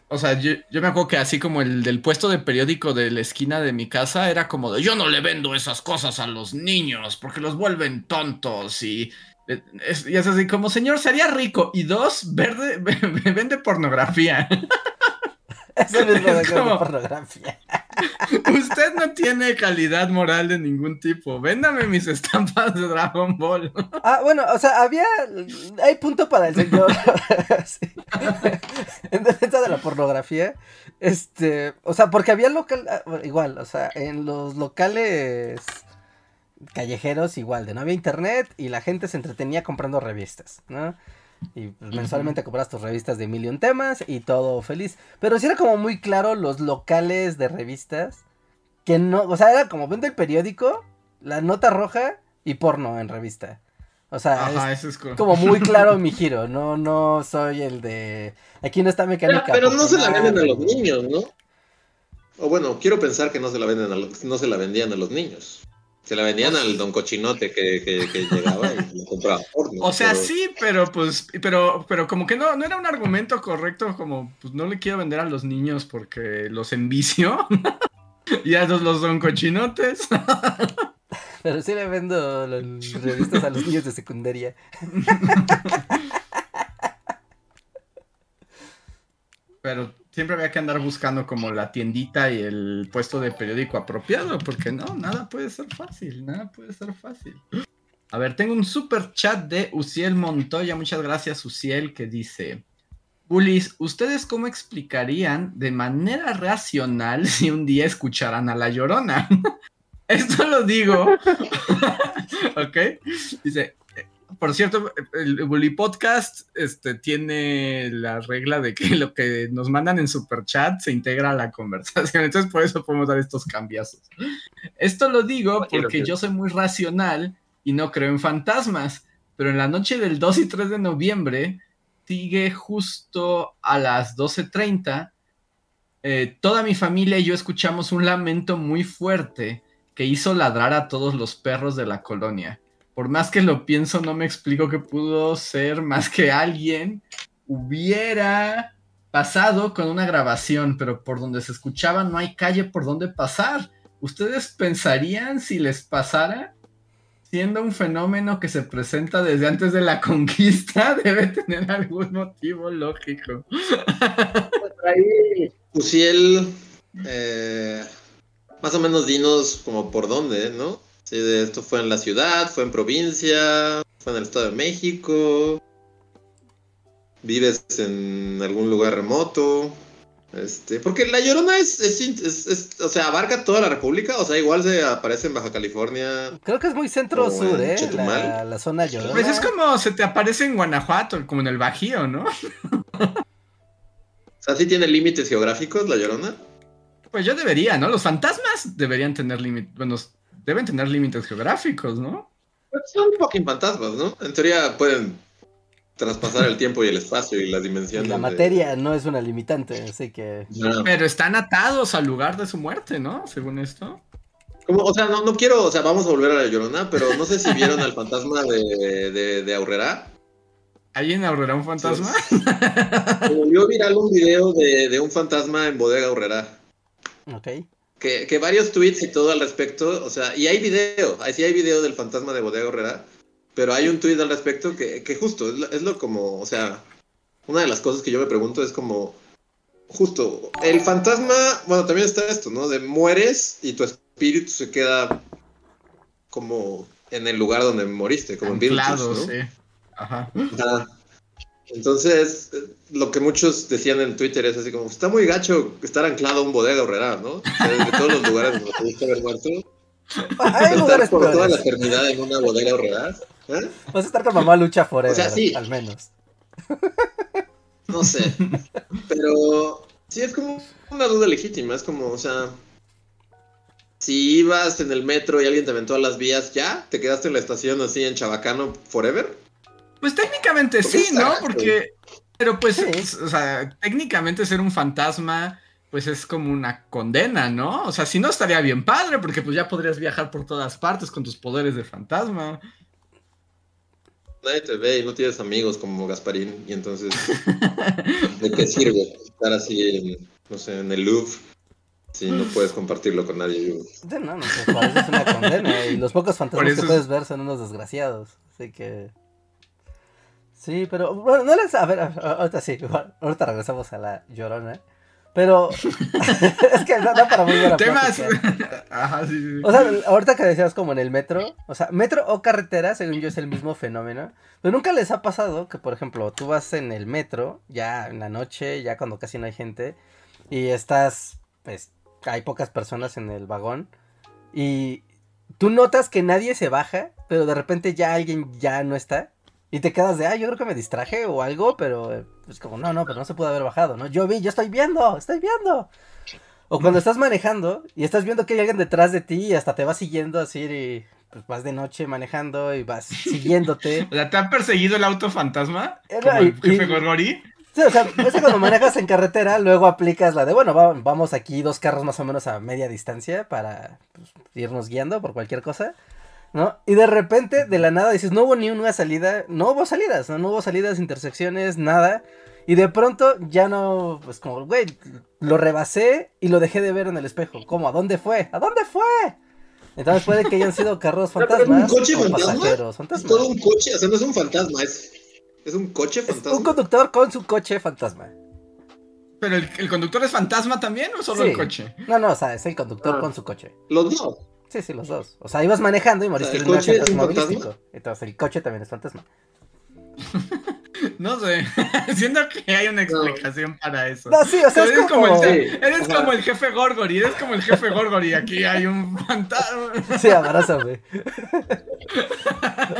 O sea, yo, yo, me acuerdo que así como el del puesto de periódico de la esquina de mi casa era como de yo no le vendo esas cosas a los niños porque los vuelven tontos y es, y es así como señor sería rico y dos verde vende pornografía. Eso es, como, pornografía. Usted no tiene calidad moral de ningún tipo. Véndame mis estampas de Dragon Ball. Ah, bueno, o sea, había. Hay punto para el señor. En defensa de la pornografía. Este. O sea, porque había local. Ah, igual, o sea, en los locales callejeros, igual, de no había internet y la gente se entretenía comprando revistas, ¿no? Y pues, mensualmente compras tus revistas de Million Temas y todo feliz. Pero sí era como muy claro los locales de revistas. Que no, o sea, era como vende el periódico, la nota roja y porno en revista. O sea, es, como muy claro mi giro. No, no soy el de. Aquí no está mecánica. Pero, no se la venden a los niños, ¿no? O bueno, quiero pensar que no se la venden a los, no se la vendían a los niños. Se la vendían al don cochinote que, que, llegaba y lo compraba O sea, sí, pero pues, pero, pero como que no, no era un argumento correcto, como pues no le quiero vender a los niños porque los envicio. y a esos los don cochinotes. pero sí le vendo las revistas a los niños de secundaria. pero siempre había que andar buscando como la tiendita y el puesto de periódico apropiado, porque no, nada puede ser fácil, nada puede ser fácil. A ver, tengo un super chat de Uciel Montoya, muchas gracias Uciel, que dice, Ulis, ¿ustedes cómo explicarían de manera racional si un día escucharan a La Llorona? Esto lo digo, ¿ok? Dice, por cierto, el Bully Podcast este, tiene la regla de que lo que nos mandan en super chat se integra a la conversación. Entonces, por eso podemos dar estos cambiazos. Esto lo digo porque yo soy muy racional y no creo en fantasmas. Pero en la noche del 2 y 3 de noviembre, sigue justo a las 12.30. Eh, toda mi familia y yo escuchamos un lamento muy fuerte que hizo ladrar a todos los perros de la colonia por más que lo pienso, no me explico que pudo ser más que alguien hubiera pasado con una grabación, pero por donde se escuchaba no hay calle por donde pasar. ¿Ustedes pensarían si les pasara? Siendo un fenómeno que se presenta desde antes de la conquista, debe tener algún motivo lógico. Ahí, Uciel, eh, más o menos dinos como por dónde, ¿no? Sí, de esto fue en la ciudad, fue en provincia, fue en el Estado de México. Vives en algún lugar remoto. Este, porque La Llorona es, es, o sea, abarca toda la República, o sea, igual se aparece en Baja California. Creo que es muy centro-sur, ¿eh? La, la, zona Llorona. Pues es como se te aparece en Guanajuato, como en el Bajío, ¿no? o sea, ¿sí tiene límites geográficos La Llorona? Pues yo debería, ¿no? Los fantasmas deberían tener límites, bueno, deben tener límites geográficos, ¿no? Pues son fucking fantasmas, ¿no? En teoría pueden traspasar el tiempo y el espacio y las dimensiones. La materia no es una limitante, así que. Pero están atados al lugar de su muerte, ¿no? Según esto. Como, o sea, no, no quiero, o sea, vamos a volver a la llorona, pero no sé si vieron al fantasma de, de, de Aurrera. ¿Hay en Aurrera un fantasma? Sí. volvió viral un video de, de un fantasma en bodega Aurrera. Ok que, varios tweets y todo al respecto, o sea, y hay video, ahí sí hay video del fantasma de Bodega Herrera, pero hay un tweet al respecto que, que justo es lo, como, o sea, una de las cosas que yo me pregunto es como, justo, el fantasma, bueno, también está esto, ¿no? De mueres y tu espíritu se queda como en el lugar donde moriste, como en Anclado, Beetlejuice, ¿no? sí. Ajá. Ajá. Entonces, lo que muchos decían en Twitter es así como, está muy gacho estar anclado a un bodega horrera, ¿no? De todos los lugares donde pudiste haber muerto, Hay estar lugares por toda la eternidad en una bodega horrera. ¿eh? Vas a estar con mamá lucha forever, O sea, sí. al menos. No sé. Pero sí es como una duda legítima. Es como, o sea, si ibas en el metro y alguien te aventó a las vías, ¿ya? ¿Te quedaste en la estación así en Chabacano forever? Pues técnicamente sí, ¿no? Porque. Pero pues, es- o sea, técnicamente ser un fantasma, pues es como una condena, ¿no? O sea, si no estaría bien padre, porque pues ya podrías viajar por todas partes con tus poderes de fantasma. Nadie te ve y no tienes amigos como Gasparín. Y entonces, ¿de qué sirve estar así en, no sé, en el Louvre? Si no puedes compartirlo con nadie. No, no, pues eso es una condena. Y los pocos fantasmas eso que es- puedes ver son unos desgraciados. Así que. Sí, pero bueno, no les. A ver, ahorita sí, igual, ahorita regresamos a la llorona. Pero. es que no da para muy buena Temas. Ajá, sí, sí. O sea, ahorita que decías como en el metro, o sea, metro o carretera, según yo es el mismo fenómeno, pero nunca les ha pasado que, por ejemplo, tú vas en el metro, ya en la noche, ya cuando casi no hay gente, y estás, pues, hay pocas personas en el vagón, y tú notas que nadie se baja, pero de repente ya alguien ya no está, y te quedas de, ah, yo creo que me distraje o algo, pero, eh, pues como, no, no, pero no se pudo haber bajado, ¿no? Yo vi, yo estoy viendo, estoy viendo. O cuando estás manejando y estás viendo que hay alguien detrás de ti y hasta te va siguiendo así y pues vas de noche manejando y vas siguiéndote. O sea, ¿te ha perseguido el auto fantasma? Como el jefe Gorgori. Sí, o sea, es que cuando manejas en carretera, luego aplicas la de, bueno, va- vamos aquí dos carros más o menos a media distancia para pues, irnos guiando por cualquier cosa, ¿no? Y de repente, de la nada, dices, no hubo ni una salida, no hubo salidas, no, No hubo salidas, intersecciones, nada. Y de pronto ya no, pues como, güey, lo rebasé y lo dejé de ver en el espejo. ¿Cómo? ¿A dónde fue? ¿A dónde fue? Entonces puede que hayan sido carros ¿Pero es un fantasmas coche o fantasma? pasajeros Es fantasmas. todo un coche, o sea, no es un fantasma, es, es un coche Es fantasma. un conductor con su coche fantasma. ¿Pero el, el conductor es fantasma también o solo Sí. el coche? No, no, o sea, es el conductor Ah. con su coche. Los dos. Sí, sí, los dos. O sea, ibas manejando y moriste ¿el de un automovilístico. Entonces el coche también es fantasma. No sé. Siento que hay una explicación para eso. No, sí, o sea, eres es como... como, el, Sí, eres como el jefe Gorgori, eres como el jefe Gorgori. Aquí hay un fantasma. Sí, abrázame.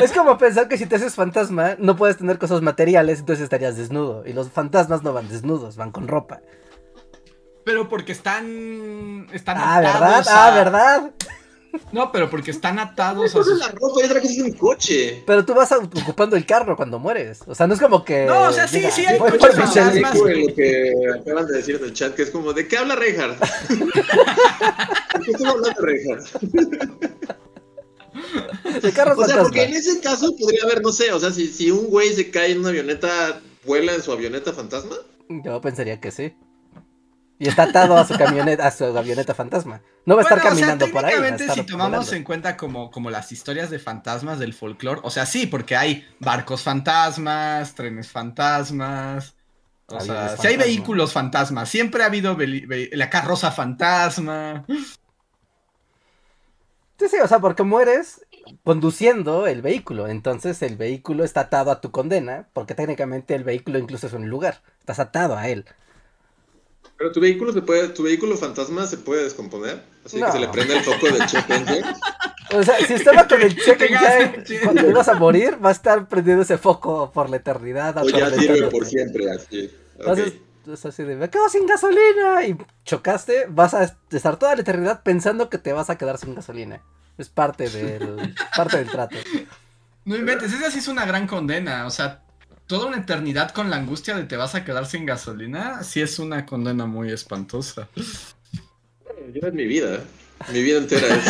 es como pensar que si te haces fantasma, no puedes tener cosas materiales, entonces estarías desnudo. Y los fantasmas no van desnudos, van con ropa. Pero porque están. Están Ah, ¿verdad? Ah, ¿verdad? No, pero porque están atados a sus. la ropa y otra cosa es un coche. Pero tú vas a- ocupando el carro cuando mueres. O sea, no es como que... No, o sea, sí, diga, sí hay coches fantasmas. Lo que acaban de decir en el chat, que es como, ¿de qué habla Reinhardt? ¿De qué estamos hablando, Reinhardt? De carros O sea, porque en ese caso podría haber, no sé, o sea, si, si un güey se cae en una avioneta, ¿vuela en su avioneta fantasma? Yo pensaría que sí. Y está atado a su camioneta, a su avioneta fantasma. No va a estar Bueno, o sea, caminando por ahí. técnicamente, si tomamos volando. en cuenta como, como las historias de fantasmas del folclore, o sea, sí, porque hay barcos fantasmas, trenes fantasmas, o Aviones sea, si hay vehículos fantasmas, siempre ha habido la carroza fantasma. Sí, sí, o sea, porque mueres conduciendo el vehículo. Entonces el vehículo está atado a tu condena, porque técnicamente el vehículo incluso es un lugar. Estás atado a él. Pero tu vehículo se puede, tu vehículo fantasma se puede descomponer, así No. que se le prende el foco de check engine. O sea, si estaba con el check engine cuando ibas a morir, va a estar prendiendo ese foco por la eternidad. o ya sirve por siempre, así. Entonces, es así de, me quedo sin gasolina. Y chocaste, vas a estar toda la eternidad pensando que te vas a quedar sin gasolina. Es parte del, parte del trato. No inventes, esa sí es una gran condena, o sea, toda una eternidad con la angustia de te vas a quedar sin gasolina, sí es una condena muy espantosa. Yo es mi vida, mi vida entera es.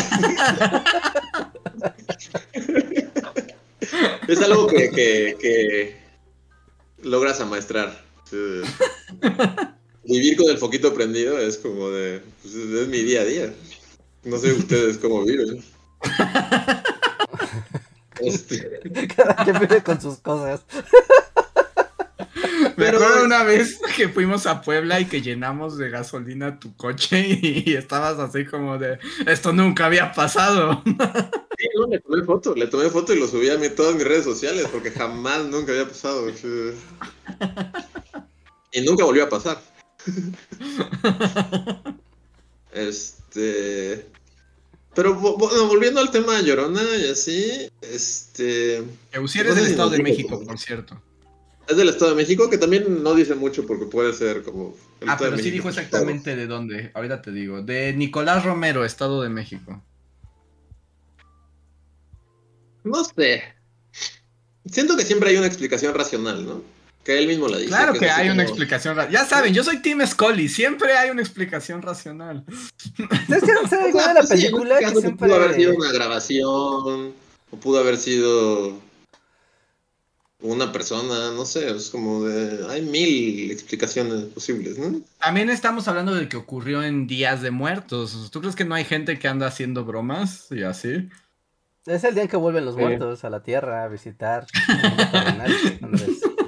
es algo que, que, que logras amaestrar. Vivir con el foquito prendido es como de. pues, es es mi día a día. No sé ustedes cómo viven. Este, Cada quien vive con sus cosas. Me acuerdo una vez que fuimos a Puebla y que llenamos de gasolina tu coche y, estabas así como de, esto nunca había pasado. Sí, no, le tomé foto, le tomé foto y lo subí a mí, todas mis redes sociales porque jamás, nunca había pasado. Y nunca volvió a pasar. Este... Pero bueno, volviendo al tema de Llorona y así, este... Eusier es del Estado de México, por cierto. Es del Estado de México, que también no dice mucho porque puede ser como... ah, pero sí dijo exactamente de dónde, ahorita te digo. De Nicolás Romero, Estado de México. No sé. Siento que siempre hay una explicación racional, ¿no? Que él mismo la dice. Claro que, hay una explicación racional. Ya saben, yo soy Tim Scully, siempre hay una explicación racional. Es que no sé, igual la película que siempre... Pudo haber sido una grabación, o pudo haber sido una persona, no sé, es como de... Hay mil explicaciones posibles, ¿no? También estamos hablando de que ocurrió en días de muertos. ¿Tú crees que no hay gente que anda haciendo bromas y así? Es el día en que vuelven los muertos a la Tierra a visitar.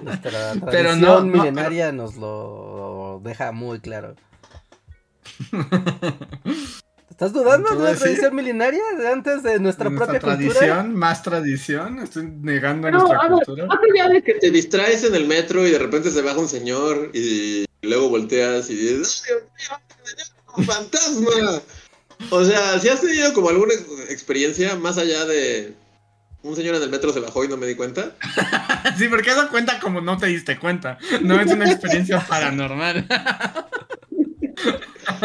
Nuestra tradición pero no, milenaria nos lo deja muy claro. ¿Estás dudando de la tradición milenaria de antes de nuestra, propia tradición, Más tradición, estoy negando nuestra cultura. Más allá de que te distraes en el metro y de repente se baja un señor y luego volteas y dices, ¡Ay, Dios mío, fantasma! O sea, si has tenido como alguna experiencia más allá de un señor en el metro se bajó y no me di cuenta. sí, porque eso cuenta como no te diste cuenta. No es una experiencia paranormal.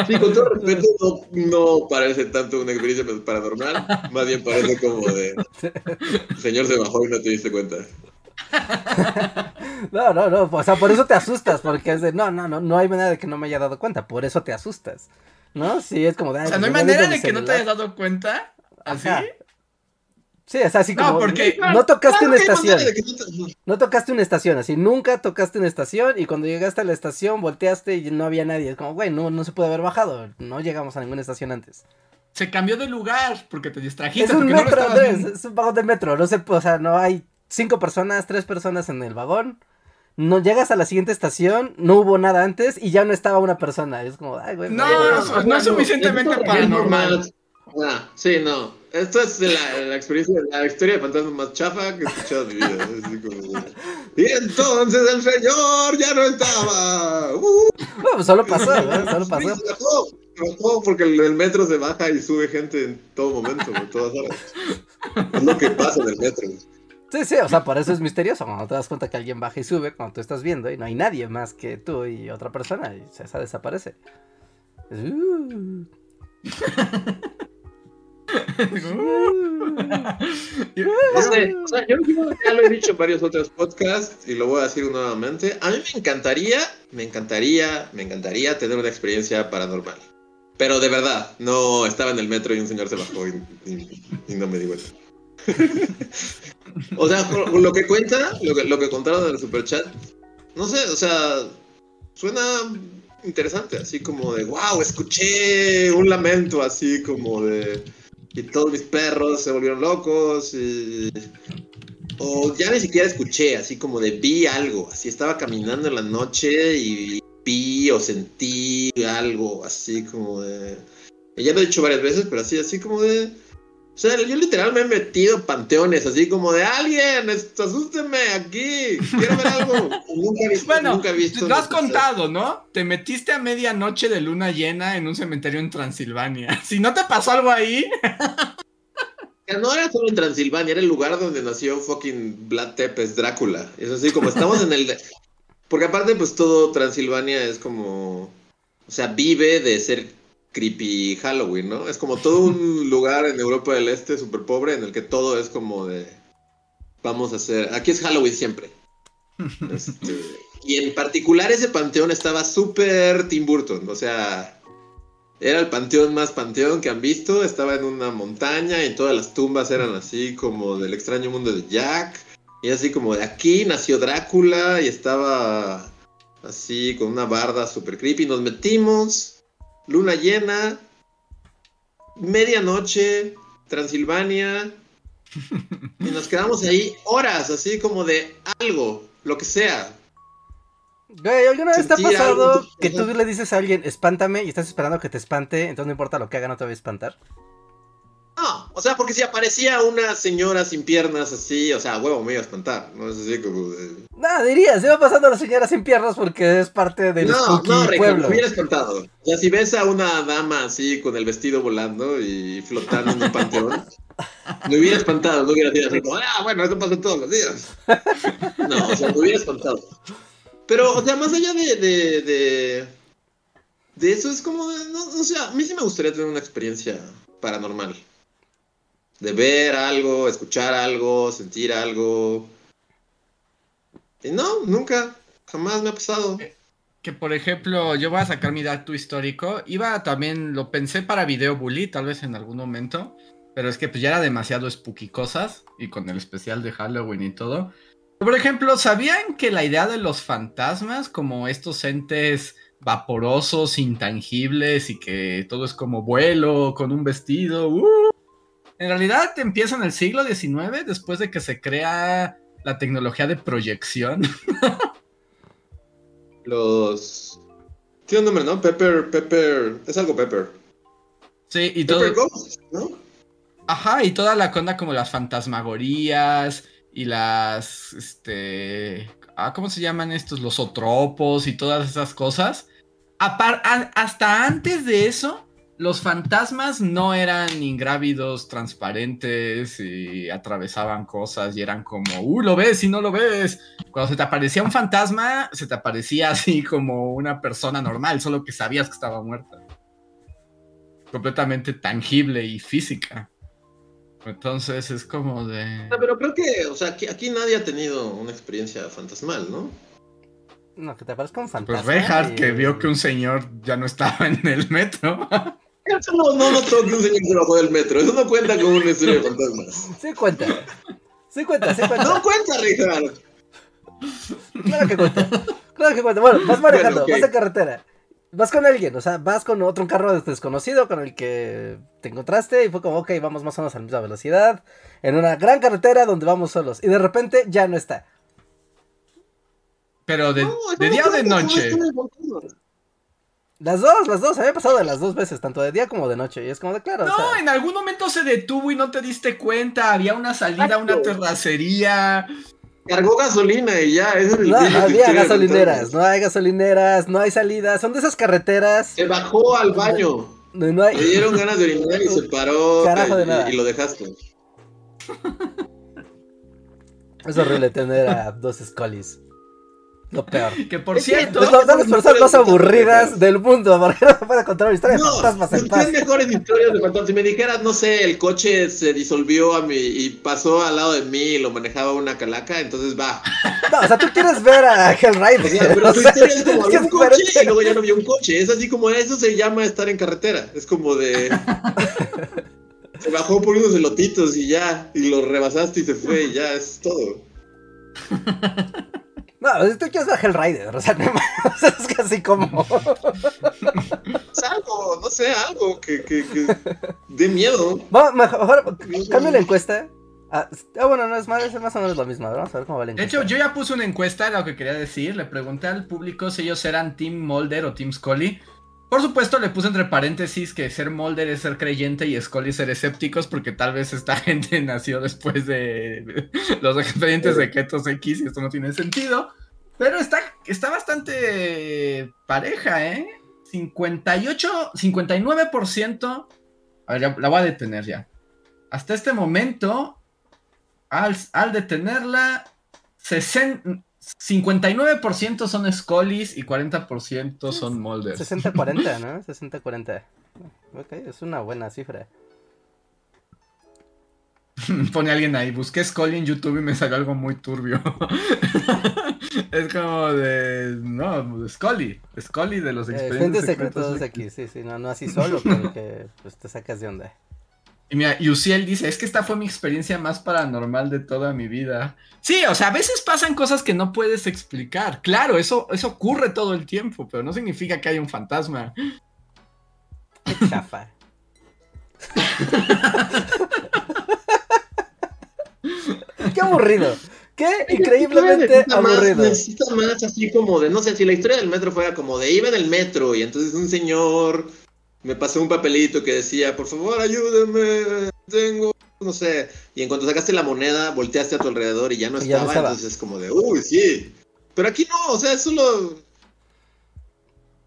sí, con todo respeto, no, parece tanto una experiencia paranormal. Más bien parece como de. señor se bajó y no te diste cuenta. No, no, no. O sea, por eso te asustas. Porque es de. No, no, no. No hay manera de que no me haya dado cuenta. Por eso te asustas. ¿No? Sí, es como de. O sea, no hay manera de que no te hayas dado cuenta. ¿Así? Sí, es así como. No, porque. No tocaste una estación. No tocaste una estación, así. Nunca tocaste una estación y cuando llegaste a la estación volteaste y no había nadie. Es como, güey, no, no se puede haber bajado. No llegamos a ninguna estación antes. Se cambió de lugar porque te distrajiste. Es un metro, Andrés. Es un vagón de metro. No se, o sea, no hay cinco personas, tres personas en el vagón. No llegas a la siguiente estación, no hubo nada antes y ya no estaba una persona. Es como, ay, güey. No, no, no, es suficientemente paranormal. Ah, sí, no. Esto es la, la, experiencia, la historia de fantasmas más chafa que he escuchado en mi vida. Y entonces el señor ya no estaba. Uh, no, pues solo pasó, ¿no? Solo pasó. pasó porque el, metro se baja y sube gente en todo momento, en todas horas. Es lo que pasa en el metro. Sí, sí, o sea, por eso es misterioso. Cuando te das cuenta que alguien baja y sube, cuando tú estás viendo y no hay nadie más que tú y otra persona, y esa desaparece. Uh. no sé, o sea, yo ya lo he dicho en varios otros podcasts y lo voy a decir nuevamente. A mí me encantaría, me encantaría, me encantaría tener una experiencia paranormal. Pero de verdad, no estaba en el metro y un señor se bajó y, no me di cuenta. o sea, lo que cuenta, lo que, lo que contaron en el superchat, no sé, o sea, suena interesante, así como de, wow, escuché un lamento así como de y todos mis perros se volvieron locos. O ya ni siquiera escuché, así como de vi algo, así estaba caminando en la noche y vi o sentí algo, así como de... Ya lo he dicho varias veces, pero así, así como de... O sea, yo literal me he metido panteones, así como de alguien, asústeme aquí, quiero ver algo. nunca he visto. Bueno, nunca he visto lo has contado, ¿no? Te metiste a medianoche de luna llena en un cementerio en Transilvania. Si no te pasó algo ahí. No era solo en Transilvania, era el lugar donde nació fucking Vlad Tepes, Drácula. Es así como estamos en el. Porque aparte, pues todo Transilvania es como. O sea, vive de ser creepy Halloween, ¿no? Es como todo un lugar en Europa del Este súper pobre en el que todo es como de... Vamos a hacer... Aquí es Halloween siempre. Este, y en particular ese panteón estaba súper Tim Burton, o sea... Era el panteón más panteón que han visto, estaba en una montaña y todas las tumbas eran así como del extraño mundo de Jack. Y así como de aquí nació Drácula y estaba así con una barda súper creepy. Nos metimos, luna llena, medianoche, Transilvania, y nos quedamos ahí horas, así como de algo, lo que sea. Güey, ¿alguna vez te ha pasado algo, que tú le dices a alguien, espántame, y estás esperando que te espante, entonces no importa lo que haga, no te va a espantar? No, o sea, porque si aparecía una señora sin piernas así, o sea, huevo, me iba a espantar. No es así como de... Nada, diría, se va pasando a la señora sin piernas porque es parte del no, no, pueblo. me hubiera espantado. O sea, si ves a una dama así con el vestido volando y flotando en un panteón, me hubiera espantado, no hubiera como, ah, bueno, eso pasa todos los días. No, o sea, me hubiera espantado. Pero, o sea, más allá de, de, de, de eso, es como, no, o sea, a mí sí me gustaría tener una experiencia paranormal. De ver algo, escuchar algo, sentir algo. Y no, nunca, jamás me ha pasado. Que por ejemplo, yo voy a sacar mi dato histórico. Iba también, lo pensé para video bully, tal vez en algún momento. Pero es que pues ya era demasiado spooky cosas. Y con el especial de Halloween y todo. Por ejemplo, ¿sabían que la idea de los fantasmas, como estos entes vaporosos, intangibles y que todo es como vuelo, con un vestido? ¡uh! En realidad empieza en el siglo XIX, después de que se crea la tecnología de proyección. Los. Tiene un nombre, ¿no? Pepper, Pepper. Es algo Pepper. Sí, y todo. Pepper Ghost, ¿no? Ajá, y toda la conda como las fantasmagorías y las, este, ah, ¿cómo se llaman estos? Los otropos y todas esas cosas. Apar- a- hasta antes de eso, los fantasmas no eran ingrávidos, transparentes y atravesaban cosas y eran como, uh, lo ves y no lo ves. Cuando se te aparecía un fantasma, se te aparecía así como una persona normal, solo que sabías que estaba muerta. Completamente tangible y física. Entonces es como de. Ah, Pero creo que, o sea, aquí, aquí nadie ha tenido una experiencia fantasmal, ¿no? No, que te parezca un Pues fantasma. Reinhardt y- que vio que un señor ya no estaba en el metro. Eso no, no que un señor se bajó del metro. Eso no cuenta como una historia de fantasmas. Sí cuenta. Sí cuenta, sí cuenta. No cuenta, Richard. Claro que cuenta. Claro que cuenta. Bueno, vas manejando, Bueno, vas en carretera. Vas con alguien, o sea, vas con otro carro desconocido con el que te encontraste y fue como, ok, vamos más o menos a la misma velocidad, en una gran carretera donde vamos solos. Y de repente ya no está. Pero de, No, de no día o de noche. Las dos, las dos, había pasado de las dos veces, tanto de día como de noche. Y es como de claro, o No, sea, en algún momento se detuvo y no te diste cuenta. Había una salida, una terracería. Cargó gasolina y ya, ese es el no había gasolineras, no hay gasolineras, no hay salidas, son de esas carreteras Se bajó al baño. no hay... Le dieron ganas de orinar y se paró Carajo de y- nada. y, lo dejaste. Es horrible tener a dos Scullys. Lo peor. Que por cierto. Es la- son las personas más aburridas del mundo, porque no se puede contar una historia de No, fantasmas en paz. tienes mejores historias de fantasmas. Si me dijeras, no sé, el coche se disolvió a mí y pasó al lado de mí y lo manejaba una calaca, entonces va. No, o sea, tú quieres ver a Hellraider. O sea, pero tu historia es como es había un es coche y luego ya no había un coche. Es así como eso se llama estar en carretera. Es como de. se bajó por unos elotitos y ya. Y lo rebasaste y se fue y ya, es todo. No, si tú quieres ver a Hellraider, o sea, no, o sea, es casi como. Es algo, no sé, algo que, que, que dé miedo. Vamos, mejor, cambia la encuesta. Ah, ah, bueno, no es más, es más o menos lo mismo. Vamos a ver cómo va la De hecho, yo ya puse una encuesta, lo que quería decir. Le pregunté al público si ellos eran Team Molder o Team Scully. Por supuesto, le puse entre paréntesis que ser Molder es ser creyente y Scully ser escépticos, porque tal vez esta gente nació después de los expedientes de Ketos X y esto no tiene sentido. Pero está, está bastante pareja, ¿eh? 58, 59%. A ver, ya, la voy a detener ya. Hasta este momento, al, al detenerla, 60 59% son Scullies y 40% son Molders. 60-40, ¿no? 60-40. Ok, es una buena cifra. Pone alguien ahí, busqué Scully en YouTube y me salió algo muy turbio. es como de. No, Scully. Scully de los Eh, expedientes Expedientes secretos secretos. aquí, sí, sí, no, no así solo, pero que pues, te sacas de onda. Y mira, Yusiel dice, es que esta fue mi experiencia más paranormal de toda mi vida. Sí, o sea, a veces pasan cosas que no puedes explicar. Claro, eso, eso ocurre todo el tiempo, pero no significa que haya un fantasma. Qué chafa. Qué aburrido. ¿Qué? Increíblemente necesita más, aburrido. necesita más así como de, no sé, si la historia del metro fuera como de iba en el metro y entonces un señor me pasó un papelito que decía, por favor, ayúdame, tengo, no sé, y en cuanto sacaste la moneda, volteaste a tu alrededor y ya no Y ya no estaba, entonces es como de, uy, sí. Pero aquí no, o sea, es solo...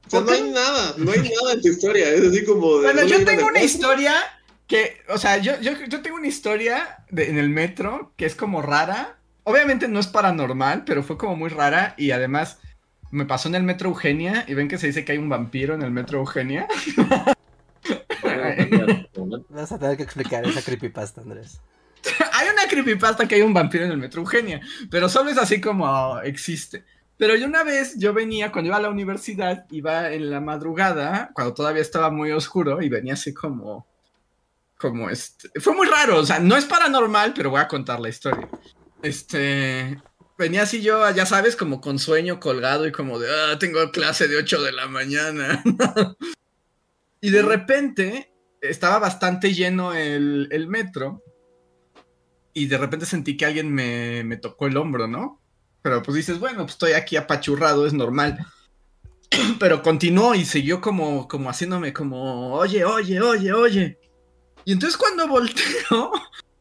O sea, ¿Por no hay nada, no hay nada en tu historia, es así como de... Bueno, yo tengo una historia que, o sea, yo, yo, yo tengo una historia de- en el metro que es como rara. Obviamente no es paranormal, pero fue como muy rara y además me pasó en el metro Eugenia y ven que se dice que hay un vampiro en el metro Eugenia. Vas a tener que explicar esa creepypasta, Andrés. hay una creepypasta que hay un vampiro en el metro Eugenia, pero solo es así como existe. Pero yo una vez, yo venía, cuando iba a la universidad, iba en la madrugada, cuando todavía estaba muy oscuro, y venía así como, como este, fue muy raro, o sea, no es paranormal, pero voy a contar la historia. Este, venía así yo, ya sabes, como con sueño colgado y como de, ah, tengo clase de 8 de la mañana. y de repente, estaba bastante lleno el, el metro, y de repente sentí que alguien me, me tocó el hombro, ¿no? Pero pues dices, bueno, pues estoy aquí apachurrado, es normal. Pero continuó y siguió como, como haciéndome como, oye, oye, oye, oye. Y entonces cuando volteo,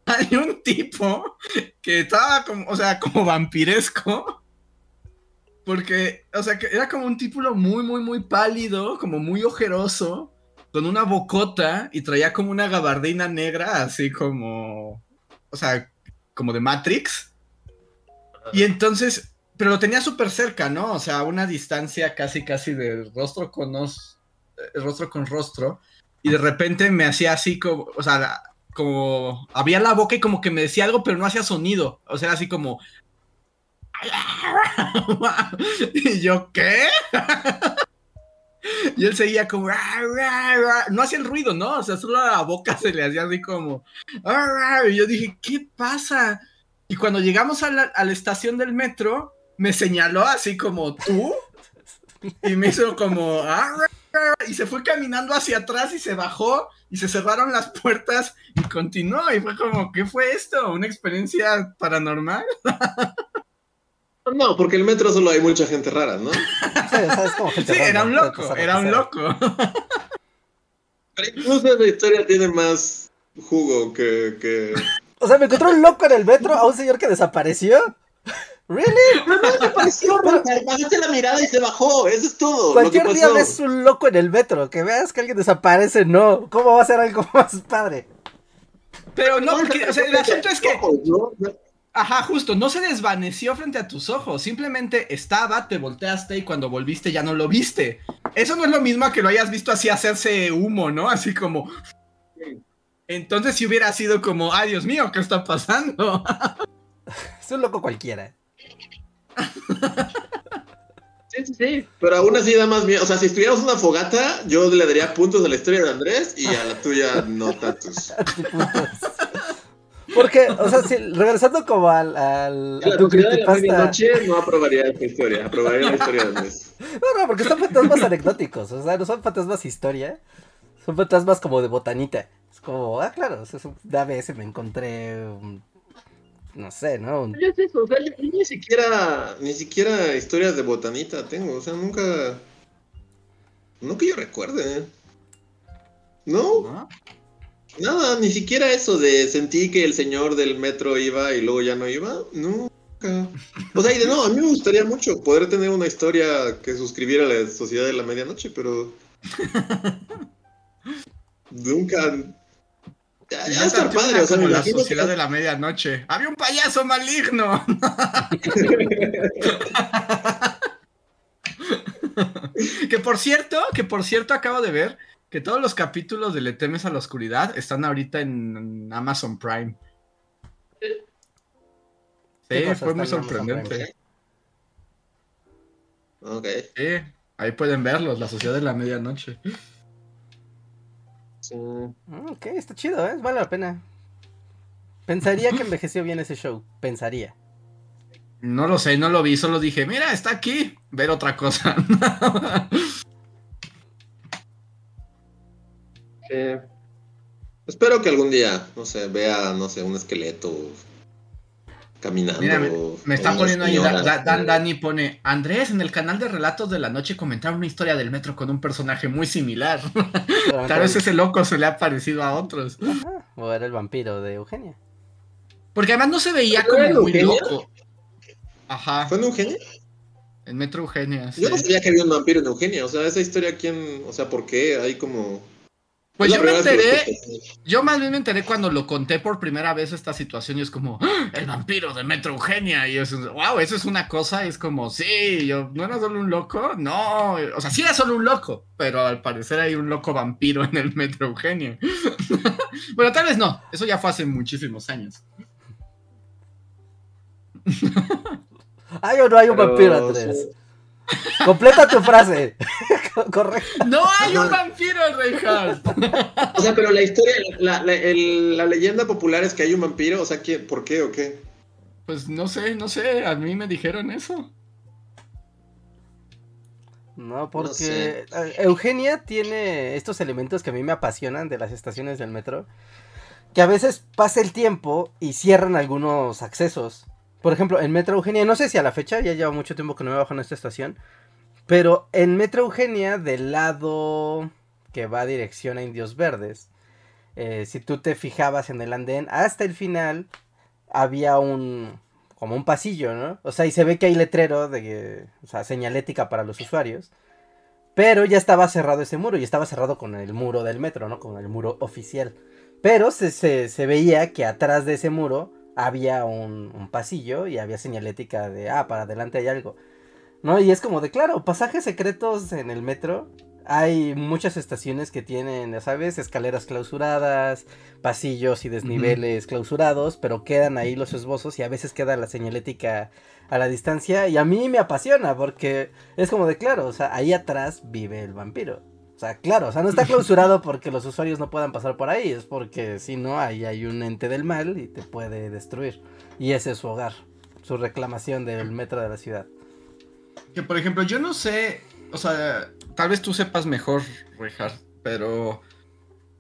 hay un tipo que estaba como, o sea, como vampiresco. Porque, o sea, que era como un tipo muy, muy, muy pálido, como muy ojeroso, con una bocota y traía como una gabardina negra, así como, o sea, como de Matrix. Y entonces, pero lo tenía súper cerca, ¿no? O sea, a una distancia casi, casi de rostro con os- eh, rostro con rostro. Y de repente me hacía así como, o sea, como abría la boca y como que me decía algo, pero no hacía sonido. O sea, así como. y yo, ¿qué? y él seguía como. No hacía el ruido, ¿no? O sea, solo a la boca se le hacía así como. Y yo dije, ¿qué pasa? Y cuando llegamos a la, a la estación del metro, me señaló así como tú. Y me hizo como. Y se fue caminando hacia atrás y se bajó. Y se cerraron las puertas y continuó. Y fue como, ¿qué fue esto? ¿Una experiencia paranormal? No, porque el metro solo hay mucha gente rara, ¿no? Sí, o sea, es como gente Sí, era un loco, era un loco. Pero incluso esa historia tiene más jugo que... que... O sea, me encontré un loco en el metro a un señor que desapareció. ¿Really? No, no, me pareció, bajaste la mirada y se bajó, eso es todo. Cualquier lo que día ves un loco en el metro. Que veas que alguien desaparece, no. ¿Cómo va a ser algo más padre? Pero no, porque o sea, el asunto es que. Ajá, justo, no se desvaneció frente a tus ojos, simplemente estaba, te volteaste y cuando volviste ya no lo viste. Eso no es lo mismo a que lo hayas visto así hacerse humo, ¿no? Así como... Entonces si hubiera sido como, ay Dios mío, ¿qué está pasando? Es un loco cualquiera. Sí, sí, sí. Pero aún así da más miedo. O sea, si estuviéramos una fogata, yo le daría puntos a la historia de Andrés y a la tuya no tantos. Porque, o sea, si, regresando como al, al A la tu sociedad de la creepypasta- medianoche no aprobaría esta historia, aprobaría la historia de Andrés. No, no, porque son fantasmas anecdóticos. O sea, no son fantasmas historia. Son fantasmas como de botanita. Es como, ah, claro, o sea, es un- me encontré un- no sé, ¿no? Un- es eso, o sea, yo, yo ni siquiera, ni siquiera historias de botanita tengo, o sea, nunca, no que yo recuerde, ¿eh? No, ¿No? nada, ni siquiera eso de sentí que el señor del metro iba y luego ya no iba, nunca. O sea, y de no, a mí me gustaría mucho poder tener una historia que suscribiera a la Sociedad de la Medianoche, pero nunca. Ya, está padre, o sea, como la sociedad que- de la medianoche. ¡Había un payaso maligno! que por cierto, que por cierto acabo de ver que todos los capítulos de Le temes a la oscuridad están ahorita en Amazon Prime. ¿Qué Sí, fue muy sorprendente. Ok. Sí, ahí pueden verlos, La Sociedad de la Medianoche. Sí. Mm, Ok, está chido, ¿eh? Vale la pena. Pensaría que envejeció bien ese show. Pensaría. No lo sé, no lo vi, solo dije, mira, está aquí, ver otra cosa. Sí. Espero que algún día, no sé, vea, no sé, un esqueleto caminando. Mira, me, me está con poniendo ahí. Da- Dan Dani pone, Andrés, en el canal de Relatos de la Noche comentaron una historia del metro con un personaje muy similar. Tal vez ese loco se le ha parecido a otros. Ajá, O era el vampiro de Eugenia. Porque además no se veía ¿Pero era como muy Eugenia? loco. Ajá, ¿Fue en Eugenia? en Metro Eugenia. sí. Yo no sabía que había un vampiro en Eugenia. O sea, esa historia, ¿quién? O sea, ¿por qué? Hay como. Pues Es yo me enteré, yo más bien me enteré cuando lo conté por primera vez esta situación y es como, ¡Ah! el vampiro de Metro Eugenia. Y eso, es, wow, eso es una cosa, es como, sí, yo, ¿no era solo un loco? No, o sea, sí era solo un loco, pero al parecer hay un loco vampiro en el Metro Eugenia. bueno, tal vez no, eso ya fue hace muchísimos años. ¿Hay o no hay un Pero, vampiro, Andrés? Completa tu frase. Correcto. ¡No hay un vampiro, Reinhardt! O sea, pero la historia, la, la- el- la leyenda popular es que hay un vampiro. O sea, ¿quién, ¿por qué o qué? Pues no sé, no sé, a mí me dijeron eso. No, porque sé. Eugenia tiene estos elementos que a mí me apasionan de las estaciones del metro. Que a veces pasa el tiempo y cierran algunos accesos. Por ejemplo, en Metro Eugenia, no sé si a la fecha, ya lleva mucho tiempo que no me bajo en esta estación. Pero en Metro Eugenia, del lado que va dirección a Indios Verdes, eh, si tú te fijabas en el andén, hasta el final había un como un pasillo, ¿no? O sea, y se ve que hay letrero de, o sea, señalética para los usuarios. Pero ya estaba cerrado ese muro y estaba cerrado con el muro del metro, ¿no? Con el muro oficial. Pero se, se, se veía que atrás de ese muro había un, un pasillo y había señalética de, ah, para adelante hay algo. ¿No? Y es como de, claro, pasajes secretos en el metro. Hay muchas estaciones que tienen, ya sabes, escaleras clausuradas, pasillos y desniveles clausurados, pero quedan ahí los esbozos y a veces queda la señalética a la distancia y a mí me apasiona porque es como de claro, o sea, ahí atrás vive el vampiro. O sea, claro, o sea, no está clausurado porque los usuarios no puedan pasar por ahí, es porque si no, ahí hay un ente del mal y te puede destruir. Y ese es su hogar, su reclamación del metro de la ciudad. Que por ejemplo, yo no sé, o sea, tal vez tú sepas mejor, Richard, pero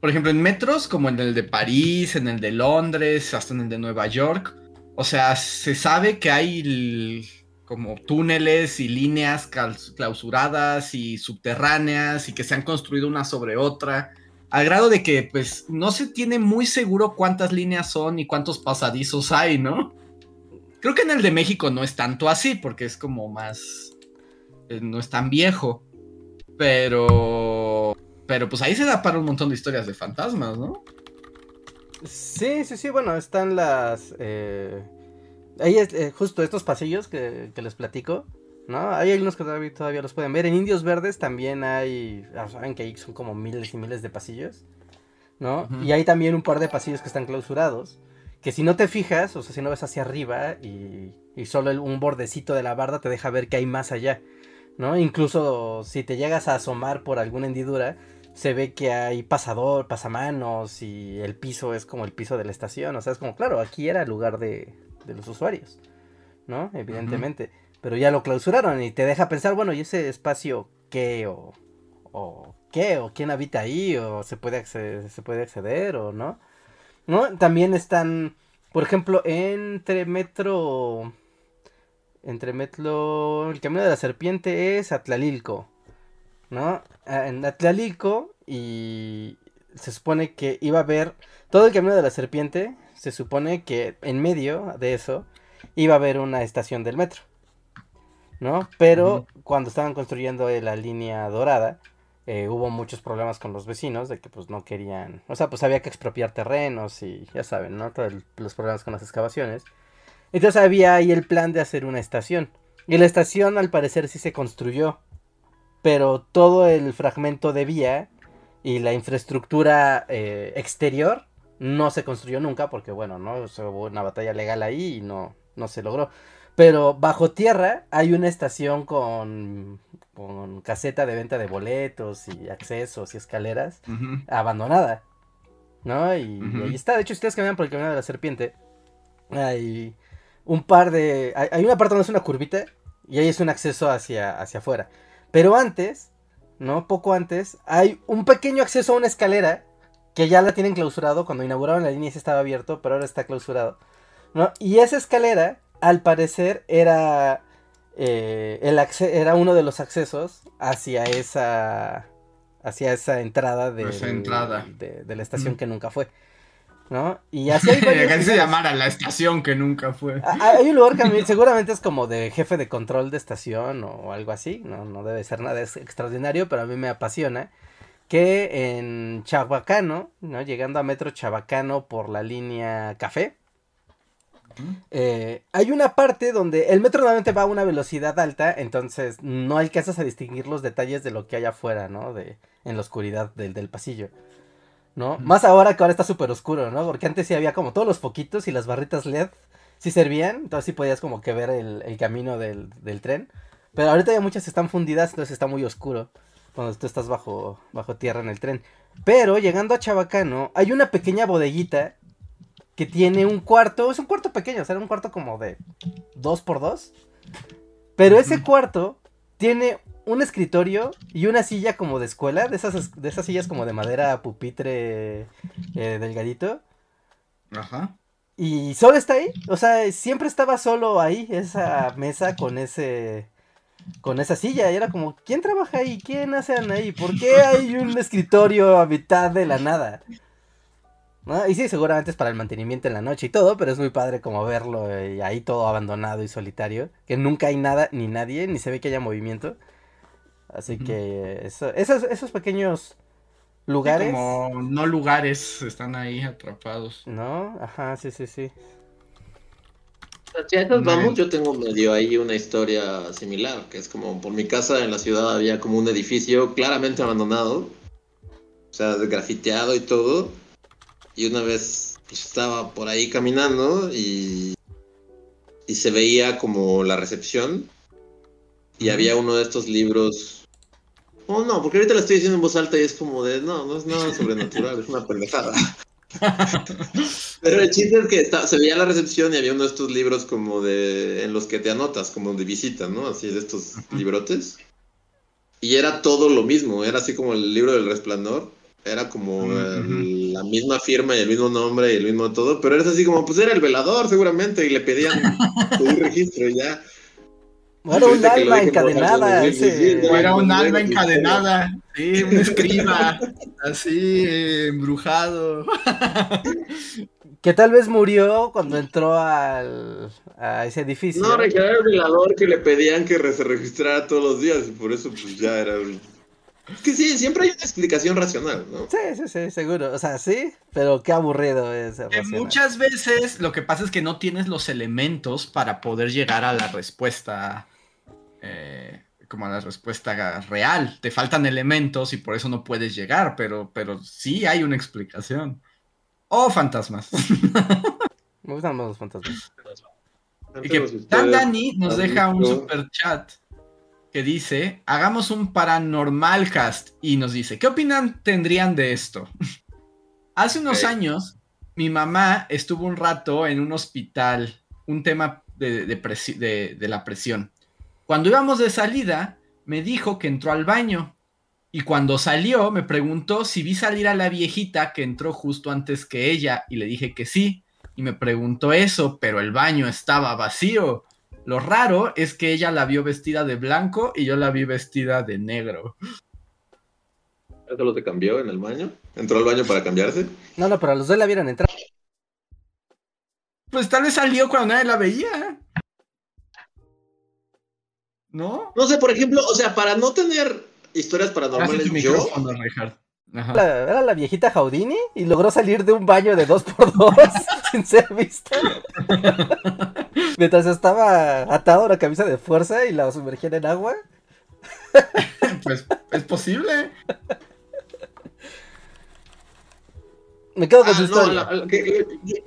por ejemplo, en metros como en el de París, en el de Londres, hasta en el de Nueva York, o sea, se sabe que hay como túneles y líneas clausuradas y subterráneas y que se han construido una sobre otra. Al grado de que, pues, no se tiene muy seguro cuántas líneas son y cuántos pasadizos hay, ¿no? Creo que en el de México no es tanto así, porque es como más. eh, no es tan viejo. Pero. Pero pues ahí se da para un montón de historias de fantasmas, ¿no? Sí, sí, sí, bueno, están las... eh, Ahí es eh, justo estos pasillos que, que les platico, ¿no? Hay algunos que todavía, todavía los pueden ver. En Indios Verdes también hay... Saben que ahí son como miles y miles de pasillos, ¿no? Y hay también un par de pasillos que están clausurados. Que si no te fijas, o sea, si no ves hacia arriba y, y solo el- un bordecito de la barda te deja ver que hay más allá, ¿no? Incluso si te llegas a asomar por alguna hendidura, se ve que hay pasador, pasamanos y el piso es como el piso de la estación. O sea, es como, claro, aquí era el lugar de, de los usuarios, ¿no? Evidentemente. Pero ya lo clausuraron y te deja pensar, bueno, ¿y ese espacio qué o, o qué o quién habita ahí o se puede acceder, se puede acceder o no? ¿No? También están, por ejemplo, entre Metro entre Metro el Camino de la Serpiente es Atlalilco, ¿no? Ah, En Atlalilco y se supone que iba a haber todo el Camino de la Serpiente, se supone que en medio de eso iba a haber una estación del metro, ¿no? Pero cuando estaban construyendo la línea dorada, eh, hubo muchos problemas con los vecinos de que pues no querían, o sea, pues había que expropiar terrenos y ya saben, ¿no? Todos los problemas con las excavaciones. Entonces había ahí el plan de hacer una estación. Y la estación al parecer sí se construyó. Pero todo el fragmento de vía y la infraestructura eh, exterior no se construyó nunca porque bueno, ¿no? O hubo una batalla legal ahí y no, no se logró. Pero bajo tierra hay una estación con, con caseta de venta de boletos y accesos y escaleras abandonada. ¿No? Y, ahí está. De hecho, si ustedes caminan por el camino de la serpiente, hay un par de. Hay, hay una parte donde es una curvita y ahí es un acceso hacia, hacia afuera. Pero antes, ¿no? Poco antes, hay un pequeño acceso a una escalera que ya la tienen clausurado. Cuando inauguraron la línea sí estaba abierto, pero ahora está clausurado. ¿no? Y esa escalera, al parecer, era, eh, el era uno de los accesos hacia esa, hacia esa entrada, de, Esa entrada. de, de la estación Ujú. que nunca fue. ¿No? Y así hay Que se llamara la estación que nunca fue. Ah, Hay un lugar que a mí seguramente es como de jefe de control de estación o algo así, no, no debe ser nada ex- extraordinario, pero a mí me apasiona que en Chabacano, ¿no? Llegando a Metro Chabacano por la línea Café. Eh, hay una parte donde el metro normalmente va a una velocidad alta, entonces no alcanzas a distinguir los detalles de lo que hay afuera, ¿no? De, en la oscuridad del, del pasillo. ¿No? Más ahora que ahora está súper oscuro, ¿no? Porque antes sí había como todos los foquitos y las barritas LED sí servían, entonces sí podías como que ver el, el camino del, del tren. Pero ahorita ya muchas están fundidas, entonces está muy oscuro cuando tú estás bajo, bajo tierra en el tren. Pero llegando a Chabacano, hay una pequeña bodeguita que tiene un cuarto, es un cuarto pequeño, o sea, un cuarto como de 2 por 2 Pero ese cuarto tiene un escritorio y una silla como de escuela, de esas, de esas sillas como de madera pupitre eh, delgadito. Ajá. Y solo está ahí, o sea, siempre estaba solo ahí, esa mesa con ese con esa silla, y era como, ¿quién trabaja ahí? ¿Quién hacen ahí? ¿Por qué hay un escritorio a mitad de la nada? ¿No? Y sí, seguramente es para el mantenimiento en la noche y todo, pero es muy padre como verlo eh, ahí todo abandonado y solitario, que nunca hay nada ni nadie, ni se ve que haya movimiento. Así que eso- esos, esos pequeños lugares, Como no lugares están ahí atrapados. ¿no? Ajá, sí, sí, sí. Si a esas Muy vamos, yo tengo medio ahí una historia similar, que es como por mi casa en la ciudad había como un edificio claramente abandonado, o sea, grafiteado y todo, y una vez pues, estaba por ahí caminando y, y se veía como la recepción y había uno de estos libros... Oh, no, porque ahorita lo estoy diciendo en voz alta y es como de, no, no es nada sobrenatural, es una pendejada. Pero el chiste es que está- se veía la recepción y había uno de estos libros como de. en los que te anotas, como de visita, ¿no? Así de estos librotes. Y era todo lo mismo, era así como el libro del resplandor. Era como el- la misma firma y el mismo nombre y el mismo todo. Pero era así como, pues era el velador seguramente y le pedían un registro y ya. Bueno, un alma encadenada, ese... era un alma encadenada. Sí, un escriba. Así, eh, embrujado. Que tal vez murió cuando entró al, a ese edificio. No, era el velador que le pedían que se registrara todos los días y por eso pues ya era... Es que sí, siempre hay una explicación racional, ¿no? Sí, sí, sí, seguro. O sea, sí, pero qué aburrido es. Muchas veces lo que pasa es que no tienes los elementos para poder llegar a la respuesta. eh, como a la respuesta real. Te faltan elementos y por eso no puedes llegar, pero, pero sí hay una explicación. O fantasmas. Me gustan más los fantasmas. Y que Antes Dan ustedes- Dani nos deja un super chat que dice: Hagamos un paranormal cast. Y nos dice: ¿Qué opinan tendrían de esto? Hace unos años, mi mamá estuvo un rato en un hospital, un tema de, de presi- de- de la presión. Cuando íbamos de salida, me dijo que entró al baño. Y cuando salió, me preguntó si vi salir a la viejita que entró justo antes que ella. Y le dije que sí y me preguntó eso, pero el baño estaba vacío. Lo raro es que ella la vio vestida de blanco y yo la vi vestida de negro. ¿Eso lo te cambió en el baño? ¿Entró al baño para cambiarse? No, no, pero los dos la vieron entrar. Pues tal vez salió cuando nadie la veía. ¿No? No sé, por ejemplo, o sea, para no tener historias paranormales, yo... Richard. Ajá. La- era la viejita Jaudini y logró salir de un baño de dos por dos sin ser vista. Mientras estaba atado a una camisa de fuerza y la sumergían en agua. Pues es posible. Me quedo con Ah, su no, historia. la- la- que- que- que-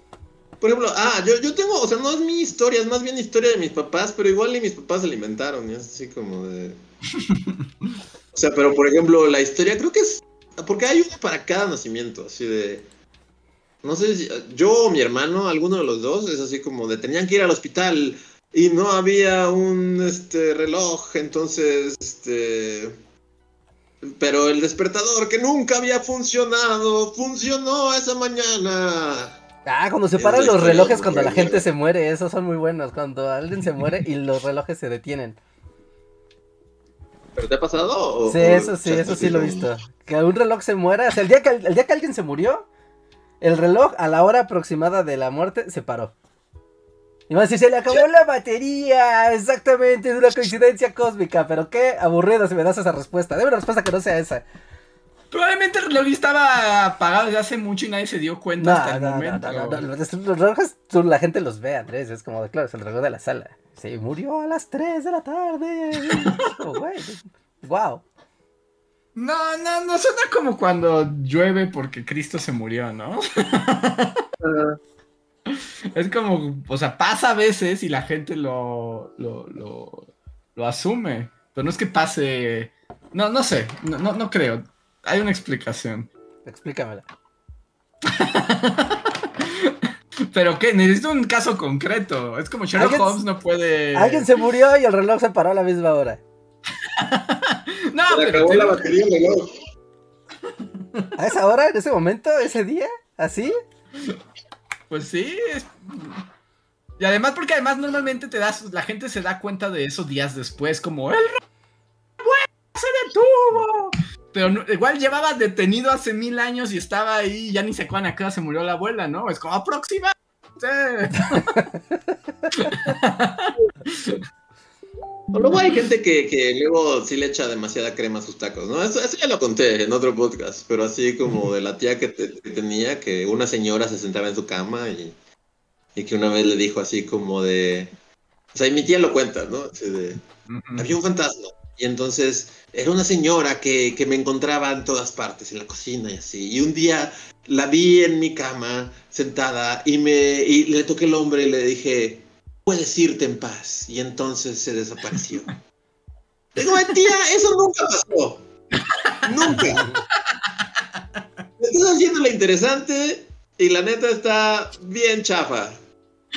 por ejemplo, ah, yo, yo tengo, o sea, no es mi historia, es más bien historia de mis papás, pero igual y mis papás se la inventaron, y es así como de... O sea, pero por ejemplo, la historia creo que es... Porque hay una para cada nacimiento, así de... No sé si yo o mi hermano, alguno de los dos, es así como de tenían que ir al hospital y no había un este reloj, entonces este pero el despertador que nunca había funcionado funcionó esa mañana. Ah, cuando se paran los relojes cuando la gente se muere, esos son muy buenos. Cuando alguien se muere y los relojes se detienen. ¿Pero te ha pasado? o- Sí, eso sí, eso sí lo he visto. Que un reloj se muera, o sea, el día que, el día que alguien se murió, el reloj a la hora aproximada de la muerte se paró. Y a decir, se le acabó la batería, exactamente, es una coincidencia cósmica, pero qué aburrido si me das esa respuesta. Dame una respuesta que no sea esa. Probablemente el reloj estaba apagado desde hace mucho y nadie se dio cuenta No, hasta el no, no, momento. no, no, no, Los los relojes, tú- la gente los ve, Andrés, es como, claro, es el reloj de la sala. Se murió a las 3 de la tarde. Como, güey, wow. No, no, no suena como cuando llueve porque Cristo se murió, ¿no? Es como, o sea, pasa a veces y la gente lo, lo, lo, lo asume. Pero no es que pase. No, no sé, no, no, no creo. Hay una explicación. Explícamela. Pero qué, necesito un caso concreto. Es como Sherlock Alguien- Holmes no puede. Alguien se murió y el reloj se paró a la misma hora. No, Se le pero acabó la batería del reloj. ¿A esa hora? ¿En ese momento? ¿Ese día? ¿Así? Pues sí. es- Y además, porque además normalmente te das, la gente se da cuenta de eso días después, como el reloj se detuvo. Pero no- igual llevaba detenido hace mil años y estaba ahí, ya ni se acuerdan a qué hora se murió la abuela, ¿no? Es como aproximadamente. O Luego hay gente que, que luego sí le echa demasiada crema a sus tacos, ¿no? Eso, eso ya lo conté en otro podcast, pero así como de la tía que, te- que tenía, que una señora se sentaba en su cama y, y que una vez le dijo así como de... O sea, y mi tía lo cuenta, ¿no? Así de, había un fantasma. Y entonces era una señora que, que me encontraba en todas partes, en la cocina y así. Y un día la vi en mi cama, sentada, y, me, y le toqué el hombro y le dije, puedes irte en paz. Y entonces se desapareció. Digo, "Ay, tía, eso nunca pasó. Nunca. Me estás haciendo la interesante y la neta está bien chafa.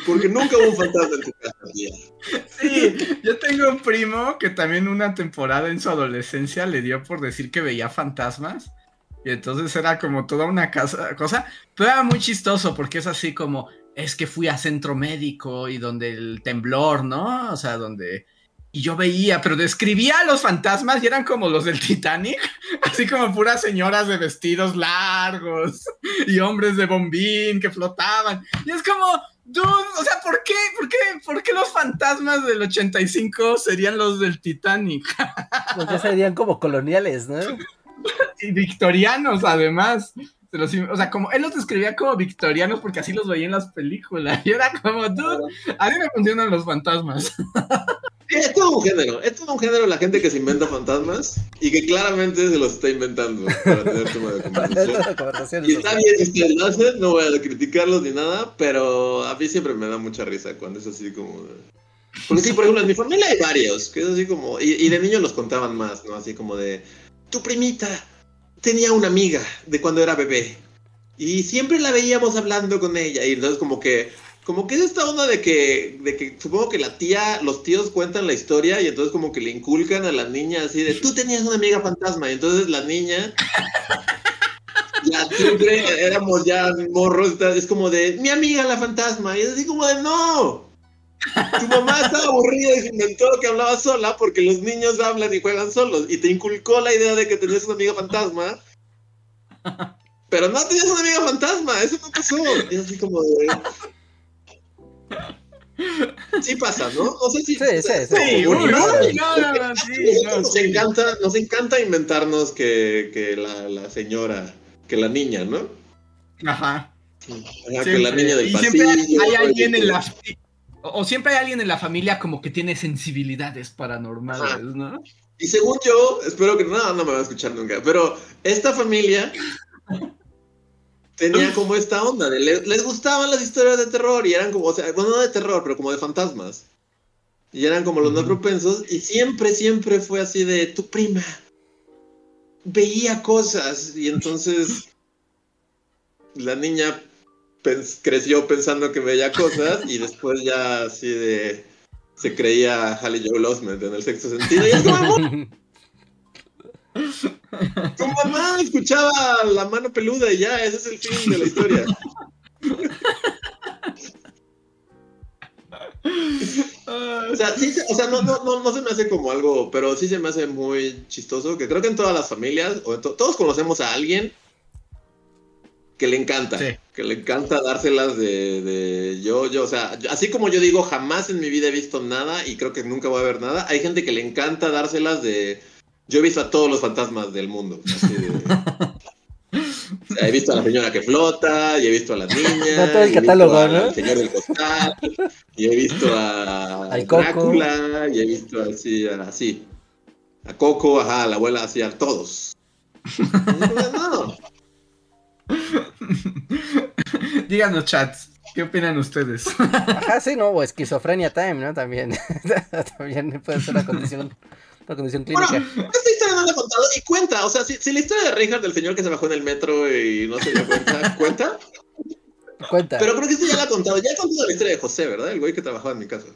Porque nunca hubo un fantasma en tu casa, tía. Sí, yo tengo un primo que también una temporada en su adolescencia le dio por decir que veía fantasmas. Y entonces era como toda una casa- cosa. Pero era muy chistoso porque es así como, es que fui a centro médico y donde el temblor, ¿no? O sea, donde... Y yo veía, pero describía a los fantasmas y eran como los del Titanic, así como puras señoras de vestidos largos y hombres de bombín que flotaban. Y es como, dude, o sea, ¿por qué? ¿Por qué? ¿Por qué los fantasmas del 85 serían los del Titanic? Pues ya serían como coloniales, ¿no? Y victorianos, además. Se los- o sea, como él los describía como victorianos porque así los veía en las películas. Y era como, dude, a mí me funcionan los fantasmas. Es todo un género, es todo un género la gente que se inventa fantasmas y que claramente se los está inventando para tener tema de conversación. Y es está bien si ustedes lo hacen, no voy a criticarlos ni nada, pero a mí siempre me da mucha risa cuando es así como... Porque sí, por ejemplo, en mi familia hay varios, que es así como... Y, y de niños los contaban más, ¿no? Así como de... Tu primita tenía una amiga de cuando era bebé y siempre la veíamos hablando con ella y entonces como que... Como que es esta onda de que, de que supongo que la tía, los tíos cuentan la historia y entonces como que le inculcan a la niña así de, tú tenías una amiga fantasma y entonces la niña ya siempre éramos ya morros, es como de, mi amiga la fantasma, y es así como de, no. Tu mamá estaba aburrida y se inventó que hablaba sola porque los niños hablan y juegan solos y te inculcó la idea de que tenías una amiga fantasma. Pero no tenías una amiga fantasma, eso no pasó. Y es así como de... Sí pasa, ¿no? O sea, sí, Sí, sí, sí. Sí, uy, uy, no, no, nos encanta, nos encanta inventarnos que, que la, la señora, que la niña, ¿no? Ajá. Ajá, que la niña del y siempre hay, pasillo, hay alguien en la o o siempre hay alguien en la familia como que tiene sensibilidades paranormales, Ajá. ¿no? Y según yo, espero que no, no me va a escuchar nunca, pero esta familia tenía como esta onda, de, le- les gustaban las historias de terror y eran como, o sea, bueno, no de terror, pero como de fantasmas. Y eran como los más propensos y siempre, siempre fue así de tu prima. Veía cosas y entonces la niña pens- creció pensando que veía cosas y después ya así de se creía Halle Joel Osment en el sexto sentido. Y es como tu mamá escuchaba la mano peluda y ya, ese es el fin de la historia. O sea, sí, o sea no, no, no, no se me hace como algo, pero sí se me hace muy chistoso, que creo que en todas las familias, o to- todos conocemos a alguien que le encanta, Sí. que le encanta dárselas de, de yo, yo, o sea, así como yo digo, jamás en mi vida he visto nada y creo que nunca voy a ver nada, hay gente que le encanta dárselas de, yo he visto a todos los fantasmas del mundo, así de... o sea, he visto a la señora que flota, y he visto a las niñas, Da todo el y he visto catálogo, al ¿no? señor del costal, y he visto a Al Coco. Drácula, y he visto así, a- así, a Coco, ajá, a la abuela, así, a todos. No, Díganos, chats, ¿qué opinan ustedes? Ajá, sí, no, o esquizofrenia time, ¿no? También. También puede ser una condición, una condición clínica. Bueno, esta historia no la he contado y cuenta, o sea, si, si la historia de Reinhardt del señor que se bajó en el metro y no se dio cuenta, cuenta, Cuenta. pero creo que esta ya la he contado, ya he contado la historia de José, ¿verdad? El güey que trabajaba en mi casa.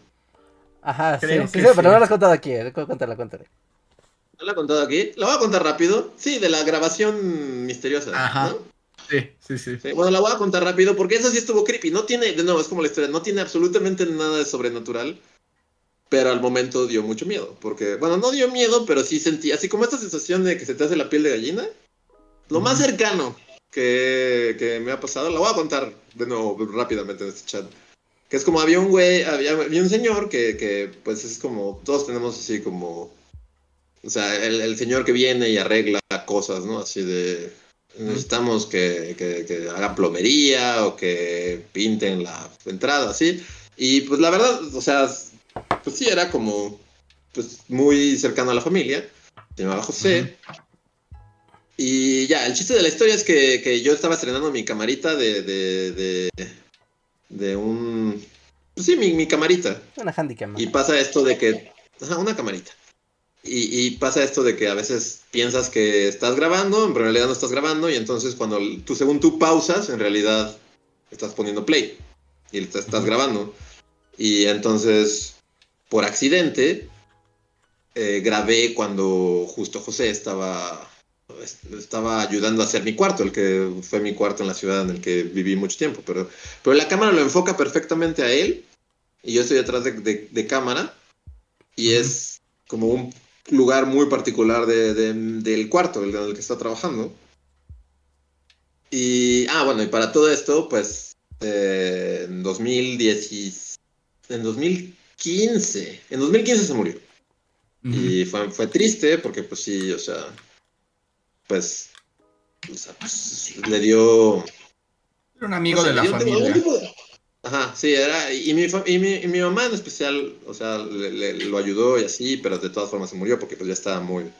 Ajá, sí, Creo sí, sí, sí. pero no lo has contado aquí. eh, Cuéntala, cuéntala. ¿No la he contado aquí? La voy a contar rápido. Sí, de la grabación misteriosa. Ajá. ¿no? Sí, sí, sí. Sí, bueno, la voy a contar rápido porque eso sí estuvo creepy. No tiene, de nuevo, es como la historia, no tiene absolutamente nada de sobrenatural. Pero al momento dio mucho miedo. Porque, bueno, no dio miedo, pero sí sentí, así como esta sensación de que se te hace la piel de gallina. Lo más cercano que, que me ha pasado, la voy a contar de nuevo rápidamente en este chat. Que es como había un güey, había, había un señor que, que, pues es como, todos tenemos así como, o sea, el, el señor que viene y arregla cosas, ¿no? Así de, necesitamos que, que, que hagan plomería o que pinten la entrada, así. Y pues la verdad, o sea, pues sí, era como, pues muy cercano a la familia. Se llamaba José. Y ya, el chiste de la historia es que, que yo estaba estrenando mi camarita de, de, de, de un... Pues sí, mi, mi camarita. Una handicam. Y pasa esto de que. Ajá, una camarita. Y, y pasa esto de que a veces piensas que estás grabando, pero en realidad no estás grabando, y entonces cuando tú, según tú pausas, en realidad estás poniendo play y te estás grabando. Y entonces, por accidente, eh, grabé cuando justo José estaba, estaba ayudando a hacer mi cuarto, el que fue mi cuarto en la ciudad en el que viví mucho tiempo. Pero, pero la cámara lo enfoca perfectamente a él, y yo estoy detrás de, de- de cámara, y es como un lugar muy particular de- de- del cuarto el- en el que está trabajando. Y, ah, bueno, y para todo esto, pues, eh, en 2010, y- en 2015, en 2015 se murió. Y fue, fue triste porque, pues sí, o sea, pues, o sea, pues, le dio... Era un amigo de la familia. de- Ajá, sí, era, y mi, y mi, y mi mamá en especial, o sea, le- le- lo ayudó y así, pero de todas formas se murió porque pues ya estaba muy, o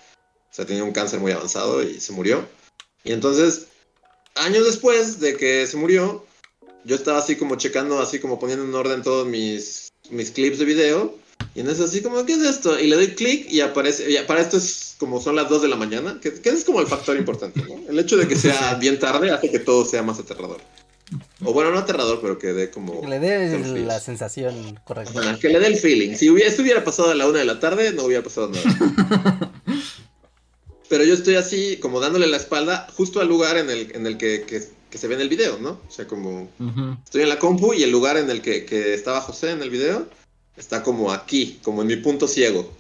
sea, tenía un cáncer muy avanzado y se murió. Y entonces, años después de que se murió, yo estaba así como checando, así como poniendo en orden todos mis, mis clips de video. Y en eso así como, ¿qué es esto? Y le doy clic y aparece, y para esto es como son las 2 de la mañana, que, que es como el factor importante, ¿no? El hecho de que sea bien tarde hace que todo sea más aterrador. O bueno, no aterrador, pero que dé como... Que le dé la sensación correcta. Ajá, que le dé el feeling. Si hubiera, esto hubiera pasado a la una de la tarde, no hubiera pasado nada. Pero yo estoy así, como dándole la espalda justo al lugar en el, en el que, que- que se ve en el video, ¿no? O sea, como Ujú. estoy en la compu y el lugar en el que, que estaba José en el video está como aquí, como en mi punto ciego.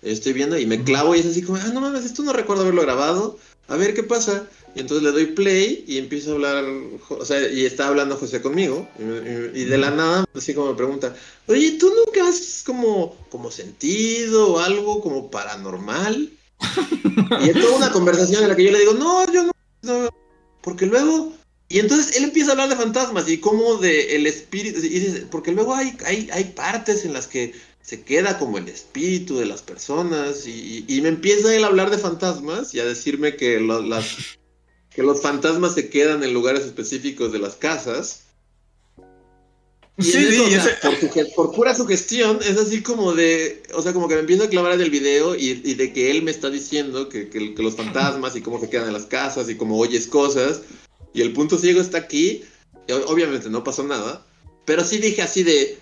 Estoy viendo y me clavo y es así como, ah, no mames, esto no recuerdo haberlo grabado. A ver qué pasa. Y entonces le doy play y empiezo a hablar, o sea, y está hablando José conmigo. Y, y- de la nada, así como me pregunta, oye, ¿tú nunca has como, como sentido algo como paranormal? y es toda una conversación en la que yo le digo, no, yo no, no", porque luego... Y entonces él empieza a hablar de fantasmas y como de el espíritu, y dice, porque luego hay, hay, hay partes en las que se queda como el espíritu de las personas y, y me empieza él a hablar de fantasmas y a decirme que, lo- las, que los fantasmas se quedan en lugares específicos de las casas. Y Sí, eso, sí, o sea, ese- por, suge- por pura sugestión, es así como de, o sea, como que me empiezo a clavar en el video y, y de que él me está diciendo que, que- que los fantasmas y cómo se quedan en las casas y cómo oyes cosas. Y el punto ciego está aquí. obviamente no pasó nada, pero sí dije así de,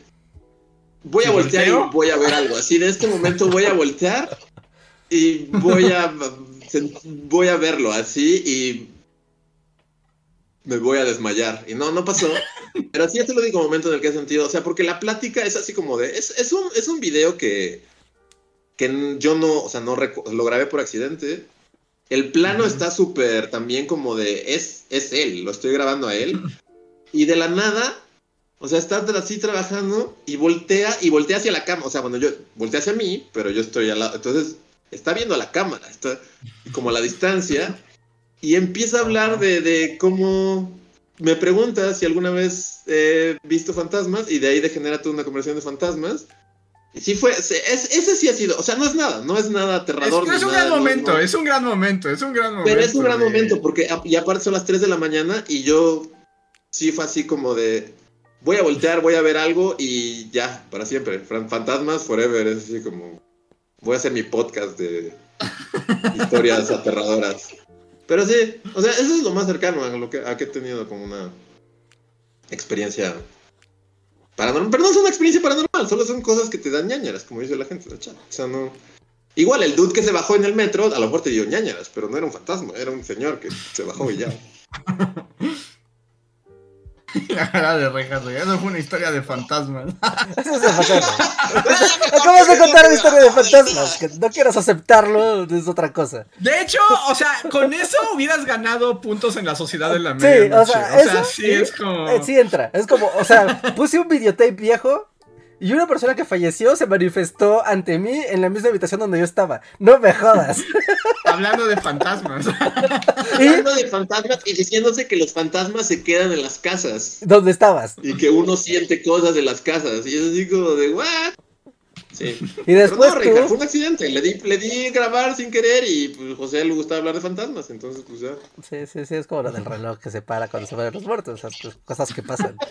voy a ¿Sí voltear volteo? y voy a ver algo. Así de este momento voy a voltear y voy a, voy a verlo así y me voy a desmayar. Y no, no pasó. Pero sí es el único momento en el que he sentido, o sea, porque la plática es así como de, es, es, un, es un video que, que yo no, o sea, no lo grabé por accidente. El plano está súper también como de, es, es él, lo estoy grabando a él. Y de la nada, o sea, está así trabajando y voltea, y voltea hacia la cama. O sea, bueno, yo voltea hacia mí, pero yo estoy al lado. Entonces, está viendo a la cámara, está como a la distancia. Y empieza a hablar de, de cómo me pregunta si alguna vez he visto fantasmas y de ahí degenera toda una conversación de fantasmas. Sí fue, ese, ese sí ha sido, o sea, no es nada, no es nada aterrador. Es, es un gran momento, es un gran momento, es un gran momento. Pero es un gran momento porque y aparte son las 3 de la mañana y yo sí fue así como de, voy a voltear, voy a ver algo y ya, para siempre. Fantasmas forever, es así como, voy a hacer mi podcast de historias aterradoras. Pero sí, o sea, eso es lo más cercano a lo que, a que he tenido como una experiencia paranormal. Pero no es una experiencia paranormal, solo son cosas que te dan ñañaras, como dice la gente del chat. O sea, no. Igual el dude que se bajó en el metro, a lo mejor te dio ñañaras, pero no era un fantasma, era un señor que se bajó y ya. La cara de rejas, Eso fue una historia de fantasmas. Eso es de fantasmas. Acabas de contar una historia de fantasmas. Que no quieras aceptarlo, es otra cosa. De hecho, o sea, con eso hubieras ganado puntos en la sociedad de la medianoche. Sí, o sea, o sea sí es como. Eh, sí entra. Es como, o sea, puse un videotape viejo y una persona que falleció se manifestó ante mí en la misma habitación donde yo estaba. No me jodas. Hablando de fantasmas. Hablando de fantasmas y diciéndose que los fantasmas se quedan en las casas. ¿Dónde estabas? Y que uno siente cosas de las casas. Y es así como de, ¿what? Sí. Y después. Pero no, fue un accidente. Le di, le di grabar sin querer y pues José le gustaba hablar de fantasmas. Entonces, pues ya. Sí, sí, sí. Es como lo del reloj que se para cuando se van los muertos. Esas pues, cosas que pasan.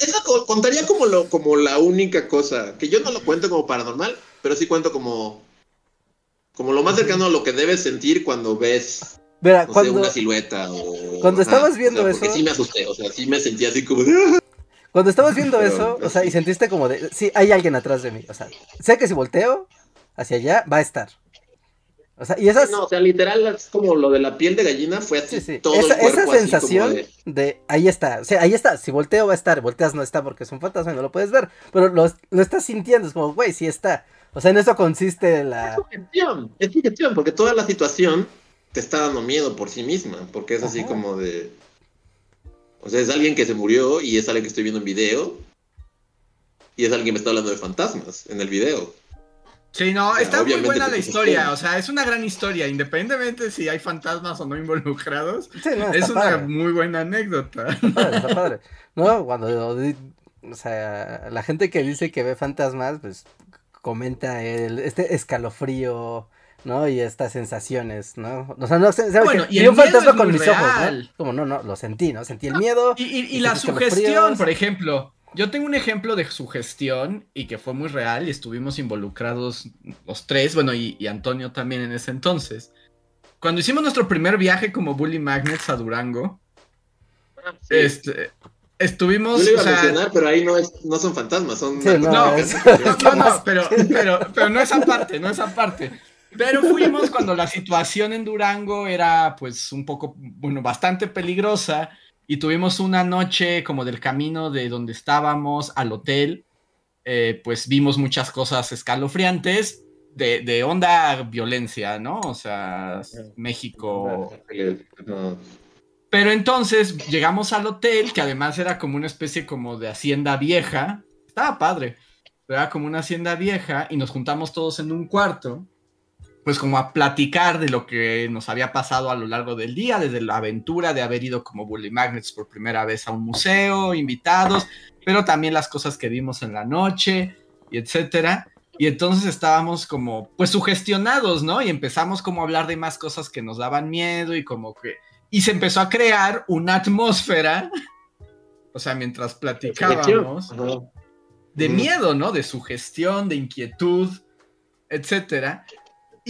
Eso contaría como, lo, como la única cosa, que yo no lo cuento como paranormal, pero sí cuento como, como lo más cercano a lo que debes sentir cuando ves una silueta o... Cuando estabas viendo o eso... Porque sí me asusté, o sea, sí me sentí así como... Cuando estabas viendo eso, o sea, y sentiste como de, sí, hay alguien atrás de mí, o sea, sé que si volteo hacia allá, va a estar. O sea, y esas... No, o sea, literal, es como lo de la piel de gallina fue así. Sí, sí. Todo esa, el cuerpo esa sensación de... ahí está. O sea, ahí está. Si volteo va a estar. Volteas no está porque es un fantasma y no lo puedes ver. Pero lo, lo estás sintiendo. Es como, güey, sí está. O sea, en eso consiste la. Es sugestión. Es sugestión, porque toda la situación te está dando miedo por sí misma. Porque es así como de. O sea, es alguien que se murió y es alguien que estoy viendo en video. Y es alguien que me está hablando de fantasmas en el video. Sí, no, está muy buena la historia, o sea, es una gran historia, independientemente si hay fantasmas o no involucrados. es una muy buena anécdota. Está padre, está padre. No, cuando, o sea, la gente que dice que ve fantasmas, pues comenta el, este escalofrío, ¿no? Y estas sensaciones, ¿no? O sea, no sé, bueno, y un fantasma con mis ojos, ¿no? Como no, no, lo sentí, ¿no? Sentí el miedo. Y, y la sugestión, por ejemplo. Yo tengo un ejemplo de su gestión y que fue muy real y estuvimos involucrados los tres, bueno, y, Antonio también en ese entonces. Cuando hicimos nuestro primer viaje como Bully Magnets a Durango, ah, este, estuvimos. Yo iba a mencionar, pero ahí no, es, no son fantasmas, son. no, no, no, pero, pero, pero no esa parte, no esa parte. Pero fuimos cuando la situación en Durango era, pues, un poco, bueno, bastante peligrosa y tuvimos una noche como del camino de donde estábamos al hotel, eh, pues vimos muchas cosas escalofriantes de, de, onda violencia, ¿no? O sea, México. Pero entonces llegamos al hotel, que además era como una especie como de hacienda vieja. Estaba padre. Era como una hacienda vieja y nos juntamos todos en un cuarto pues como a platicar de lo que nos había pasado a lo largo del día, desde la aventura de haber ido como Bully Magnets por primera vez a un museo, invitados, pero también las cosas que vimos en la noche, y etcétera. Y entonces estábamos como, pues sugestionados, ¿no? Y empezamos como a hablar de más cosas que nos daban miedo y como que... Y se empezó a crear una atmósfera, o sea, mientras platicábamos, de miedo, ¿no? De sugestión, de inquietud, etcétera.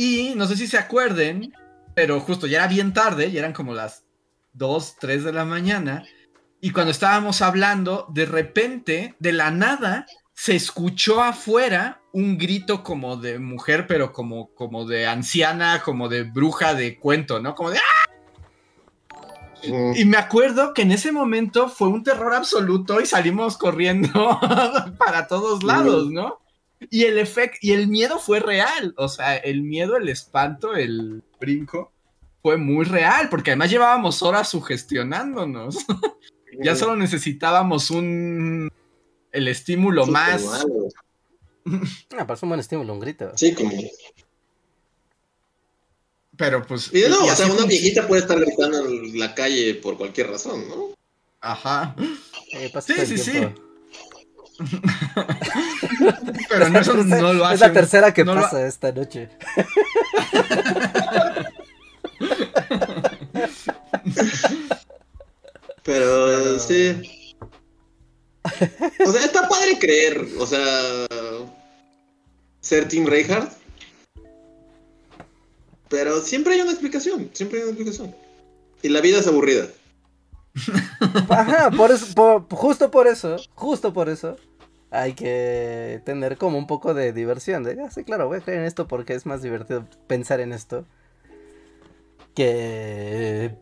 Y no sé si se acuerden, pero justo ya era bien tarde, ya eran como las 2, 3 de la mañana. Y cuando estábamos hablando, de repente, de la nada, se escuchó afuera un grito como de mujer, pero como, como de anciana, como de bruja de cuento, ¿no? Como de ¡Ah! Y me acuerdo que en ese momento fue un terror absoluto y salimos corriendo para todos lados, ¿no? Y el efecto, y el miedo fue real. O sea, el miedo, el espanto, el brinco fue muy real, porque además llevábamos horas sugestionándonos. ya solo necesitábamos un el estímulo más. pero es un buen estímulo, un grito. Sí, como. Pero pues. Y no, y o sea, una viejita puede estar gritando en la calle por cualquier razón, ¿no? Ajá. Eh, Sí, sí, sí. Pero no, eso lo hace. Es la tercera que no lo- pasa esta noche. Pero Pero- sí. O sea, está padre creer, o sea, ser Team Reinhardt. Pero siempre hay una explicación, siempre hay una explicación. Y la vida es aburrida. Ajá, por eso, por- justo por eso, justo por eso, hay que tener como un poco de diversión. De, ah, sí, claro, voy a creer en esto porque es más divertido pensar en esto que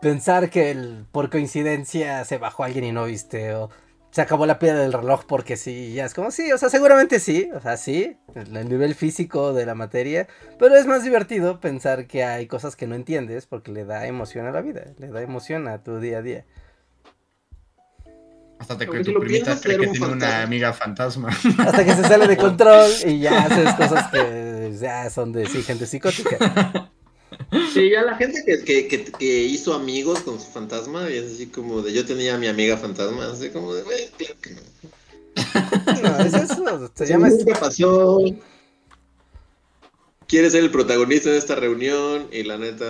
pensar que el- por coincidencia se bajó alguien y no viste o se acabó la piedra del reloj porque sí, ya es como sí, o sea, seguramente sí, o sea, sí, el nivel físico de la materia, pero es más divertido pensar que hay cosas que no entiendes porque le da emoción a la vida, le da emoción a tu día a día. Hasta te que tu lo primita cree que un tiene una amiga fantasma. Hasta que se sale de control y ya haces cosas que ya son de sí, gente psicótica. Sí, ya la gente que, que, que, que hizo amigos con su fantasma, y es así como de yo tenía a mi amiga fantasma, así como de, güey, claro que no. No, es eso, se Sí, llama pasó. Quieres ser el protagonista de esta reunión y la neta,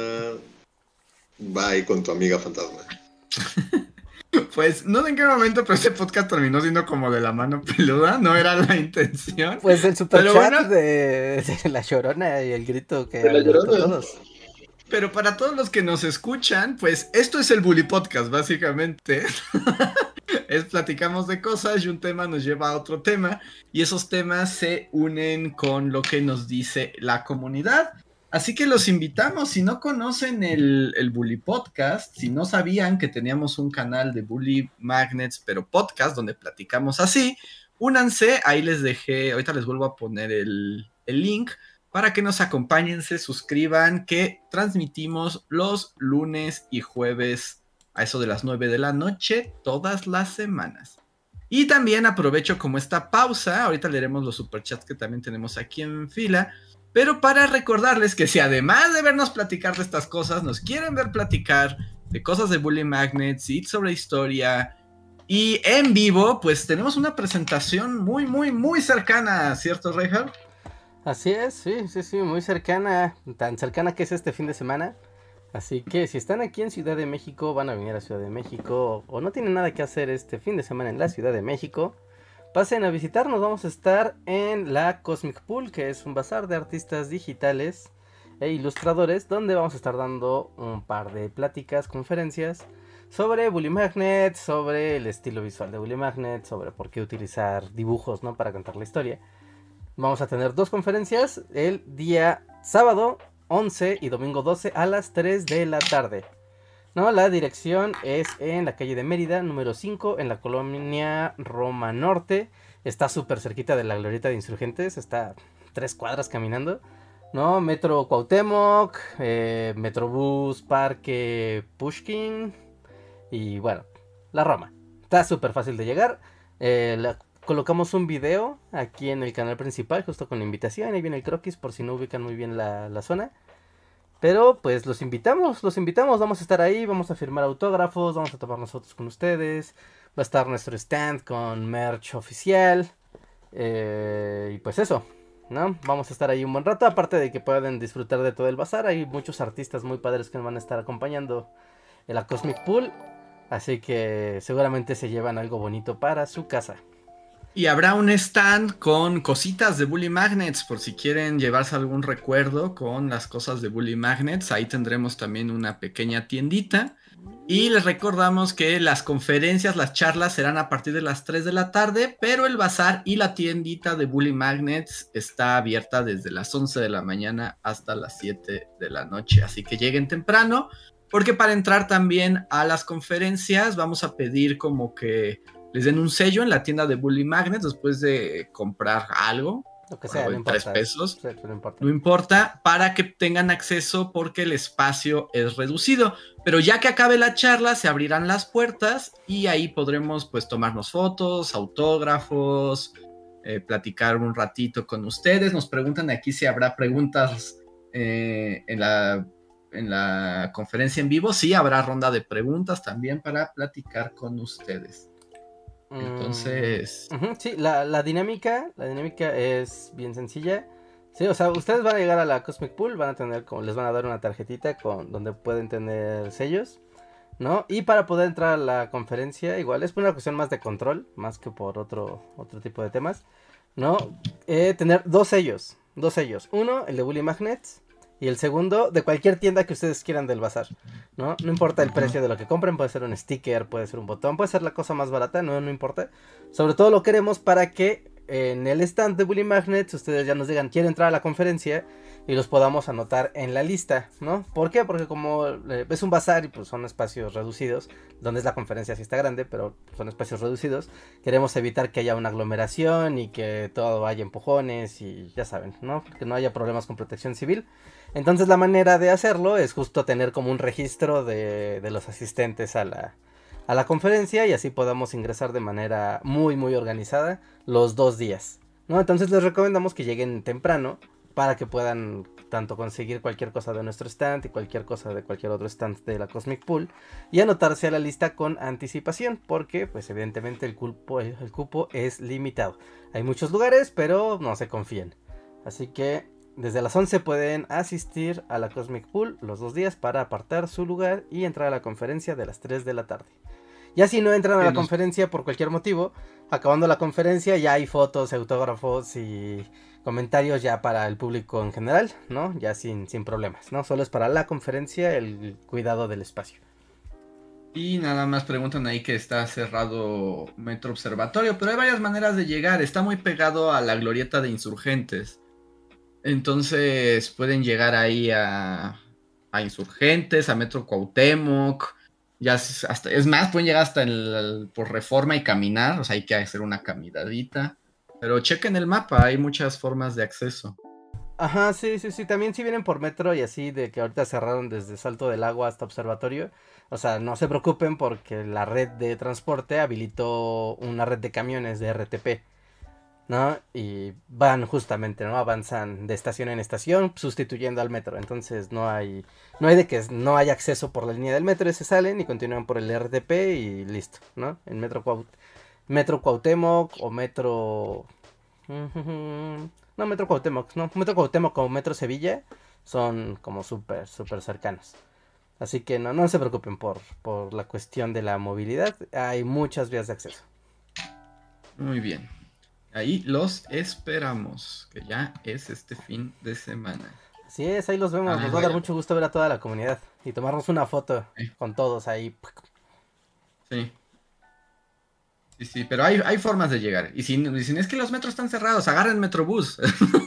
va ahí con tu amiga fantasma. Pues no sé en qué momento, pero este podcast terminó siendo como de la mano peluda. No era la intención. Pues el super Pero chat bueno. de, de la llorona y el grito que todos. Pero para todos los que nos escuchan, pues esto es el Bully Podcast, básicamente. es platicamos de cosas y un tema nos lleva a otro tema y esos temas se unen con lo que nos dice la comunidad. Así que los invitamos, si no conocen el, el Bully Podcast, si no sabían que teníamos un canal de Bully Magnets, pero podcast, donde platicamos así, únanse, ahí les dejé, ahorita les vuelvo a poner el, el link para que nos acompañen, se suscriban, que transmitimos los lunes y jueves a eso de las 9 de la noche todas las semanas. Y también aprovecho como esta pausa, ahorita leeremos los superchats que también tenemos aquí en fila, pero para recordarles que si además de vernos platicar de estas cosas, nos quieren ver platicar de cosas de Bully Magnets y sobre historia y en vivo, pues tenemos una presentación muy, muy, muy cercana, ¿cierto, Reinhardt? Así es, sí, sí, sí, muy cercana, tan cercana que es este fin de semana. Así que si están aquí en Ciudad de México, van a venir a Ciudad de México o no tienen nada que hacer este fin de semana en la Ciudad de México, pasen a visitarnos. Vamos a estar en la Cosmic Pool, que es un bazar de artistas digitales e ilustradores, donde vamos a estar dando un par de pláticas, conferencias sobre Bully Magnet, sobre el estilo visual de Bully Magnet, sobre por qué utilizar dibujos, ¿no? Para contar la historia. Vamos a tener dos conferencias el día sábado 11 y domingo 12 a las 3 de la tarde. No, la dirección es en la calle de Mérida, número 5, en la colonia Roma Norte. Está súper cerquita de la glorieta de insurgentes, está tres cuadras caminando. ¿No? Metro Cuauhtémoc, eh, Metrobús Parque Pushkin y bueno, la Roma. Está súper fácil de llegar. Eh, colocamos un video aquí en el canal principal, justo con la invitación. Ahí viene el croquis por si no ubican muy bien la zona. Pero pues los invitamos, los invitamos, vamos a estar ahí, vamos a firmar autógrafos, vamos a tomar nosotros con ustedes. Va a estar nuestro stand con merch oficial. eh, y pues eso, ¿no? Vamos a estar ahí un buen rato, aparte de que pueden disfrutar de todo el bazar. Hay muchos artistas muy padres que nos van a estar acompañando en la Cosmic Pool. Así que seguramente se llevan algo bonito para su casa. Y habrá un stand con cositas de Bully Magnets, por si quieren llevarse algún recuerdo con las cosas de Bully Magnets. Ahí tendremos también una pequeña tiendita. Y les recordamos que las conferencias, las charlas serán a partir de las 3 de la tarde, pero el bazar y la tiendita de Bully Magnets está abierta desde las 11 de la mañana hasta las 7 de la noche. Así que lleguen temprano, porque para entrar también a las conferencias vamos a pedir como que les den un sello en la tienda de Bully Magnets después de comprar algo lo que sea, no tres importa. pesos. Sí, no importa. No importa, para que tengan acceso porque el espacio es reducido. Pero ya que acabe la charla, se abrirán las puertas y ahí podremos pues tomarnos fotos, autógrafos, eh, platicar un ratito con ustedes. Nos preguntan aquí si habrá preguntas eh, en, la, en la conferencia en vivo. Sí, habrá ronda de preguntas también para platicar con ustedes. Entonces. Mm, sí, la, la dinámica, la dinámica es bien sencilla. Sí, o sea, ustedes van a llegar a la Cosmic Pool, van a tener como, les van a dar una tarjetita con donde pueden tener sellos, ¿no? Y para poder entrar a la conferencia, igual es una cuestión más de control, más que por otro, otro tipo de temas, ¿no? Eh, tener dos sellos, dos sellos. Uno, el de Bully Magnets, y el segundo, de cualquier tienda que ustedes quieran del bazar, ¿no? No importa el precio de lo que compren, puede ser un sticker, puede ser un botón, puede ser la cosa más barata, no, no importa. Sobre todo lo queremos para que en el stand de Bully Magnets ustedes ya nos digan, quiero entrar a la conferencia y los podamos anotar en la lista, ¿no? ¿Por qué? Porque como eh, es un bazar y pues son espacios reducidos, donde es la conferencia sí está grande, pero son espacios reducidos, queremos evitar que haya una aglomeración y que todo haya empujones y ya saben, ¿no? Que no haya problemas con protección civil. Entonces la manera de hacerlo es justo tener como un registro de, de los asistentes a la, a la conferencia y así podamos ingresar de manera muy muy organizada los dos días. ¿no? Entonces les recomendamos que lleguen temprano para que puedan tanto conseguir cualquier cosa de nuestro stand y cualquier cosa de cualquier otro stand de la Cosmic Pool y anotarse a la lista con anticipación porque pues evidentemente el cupo, el, el cupo es limitado. Hay muchos lugares pero no se confíen. Así que desde las 11 pueden asistir a la Cosmic Pool los dos días para apartar su lugar y entrar a la conferencia de las 3 de la tarde. Ya si no entran a la conferencia por cualquier motivo, acabando la conferencia ya hay fotos, autógrafos y comentarios ya para el público en general, ¿no? Ya sin, sin problemas, ¿no? Solo es para la conferencia el cuidado del espacio. Y nada más preguntan ahí que está cerrado Metro Observatorio, pero hay varias maneras de llegar. Está muy pegado a la glorieta de insurgentes. Entonces pueden llegar ahí a, a Insurgentes, a Metro Cuauhtémoc. Ya hasta, es más, pueden llegar hasta el, por reforma y caminar. O sea, hay que hacer una caminadita. Pero chequen el mapa, hay muchas formas de acceso. Ajá, sí, sí, sí. También si vienen por metro y así, de que ahorita cerraron desde Salto del Agua hasta Observatorio. O sea, no se preocupen porque la red de transporte habilitó una red de camiones de RTP. ¿No? Y van justamente, ¿no? Avanzan de estación en estación, sustituyendo al metro. Entonces no hay. No hay de que no haya acceso por la línea del metro, se salen y continúan por el RTP y listo, ¿no? En Metro, Cuau- metro Cuauhtémoc o Metro. No, Metro Cuauhtémoc, no. Metro Cuauhtémoc como Metro Sevilla son como súper, súper cercanos. Así que no, no se preocupen por, por la cuestión de la movilidad. Hay muchas vías de acceso. Muy bien. Ahí los esperamos, que ya es este fin de semana. Así es, ahí los vemos. Ah, Nos va a dar mucho gusto ver a toda la comunidad y tomarnos una foto Sí. con todos ahí. Sí. Sí, sí, pero hay, hay formas de llegar. Y si dicen, es que los metros están cerrados, agarren Metrobús.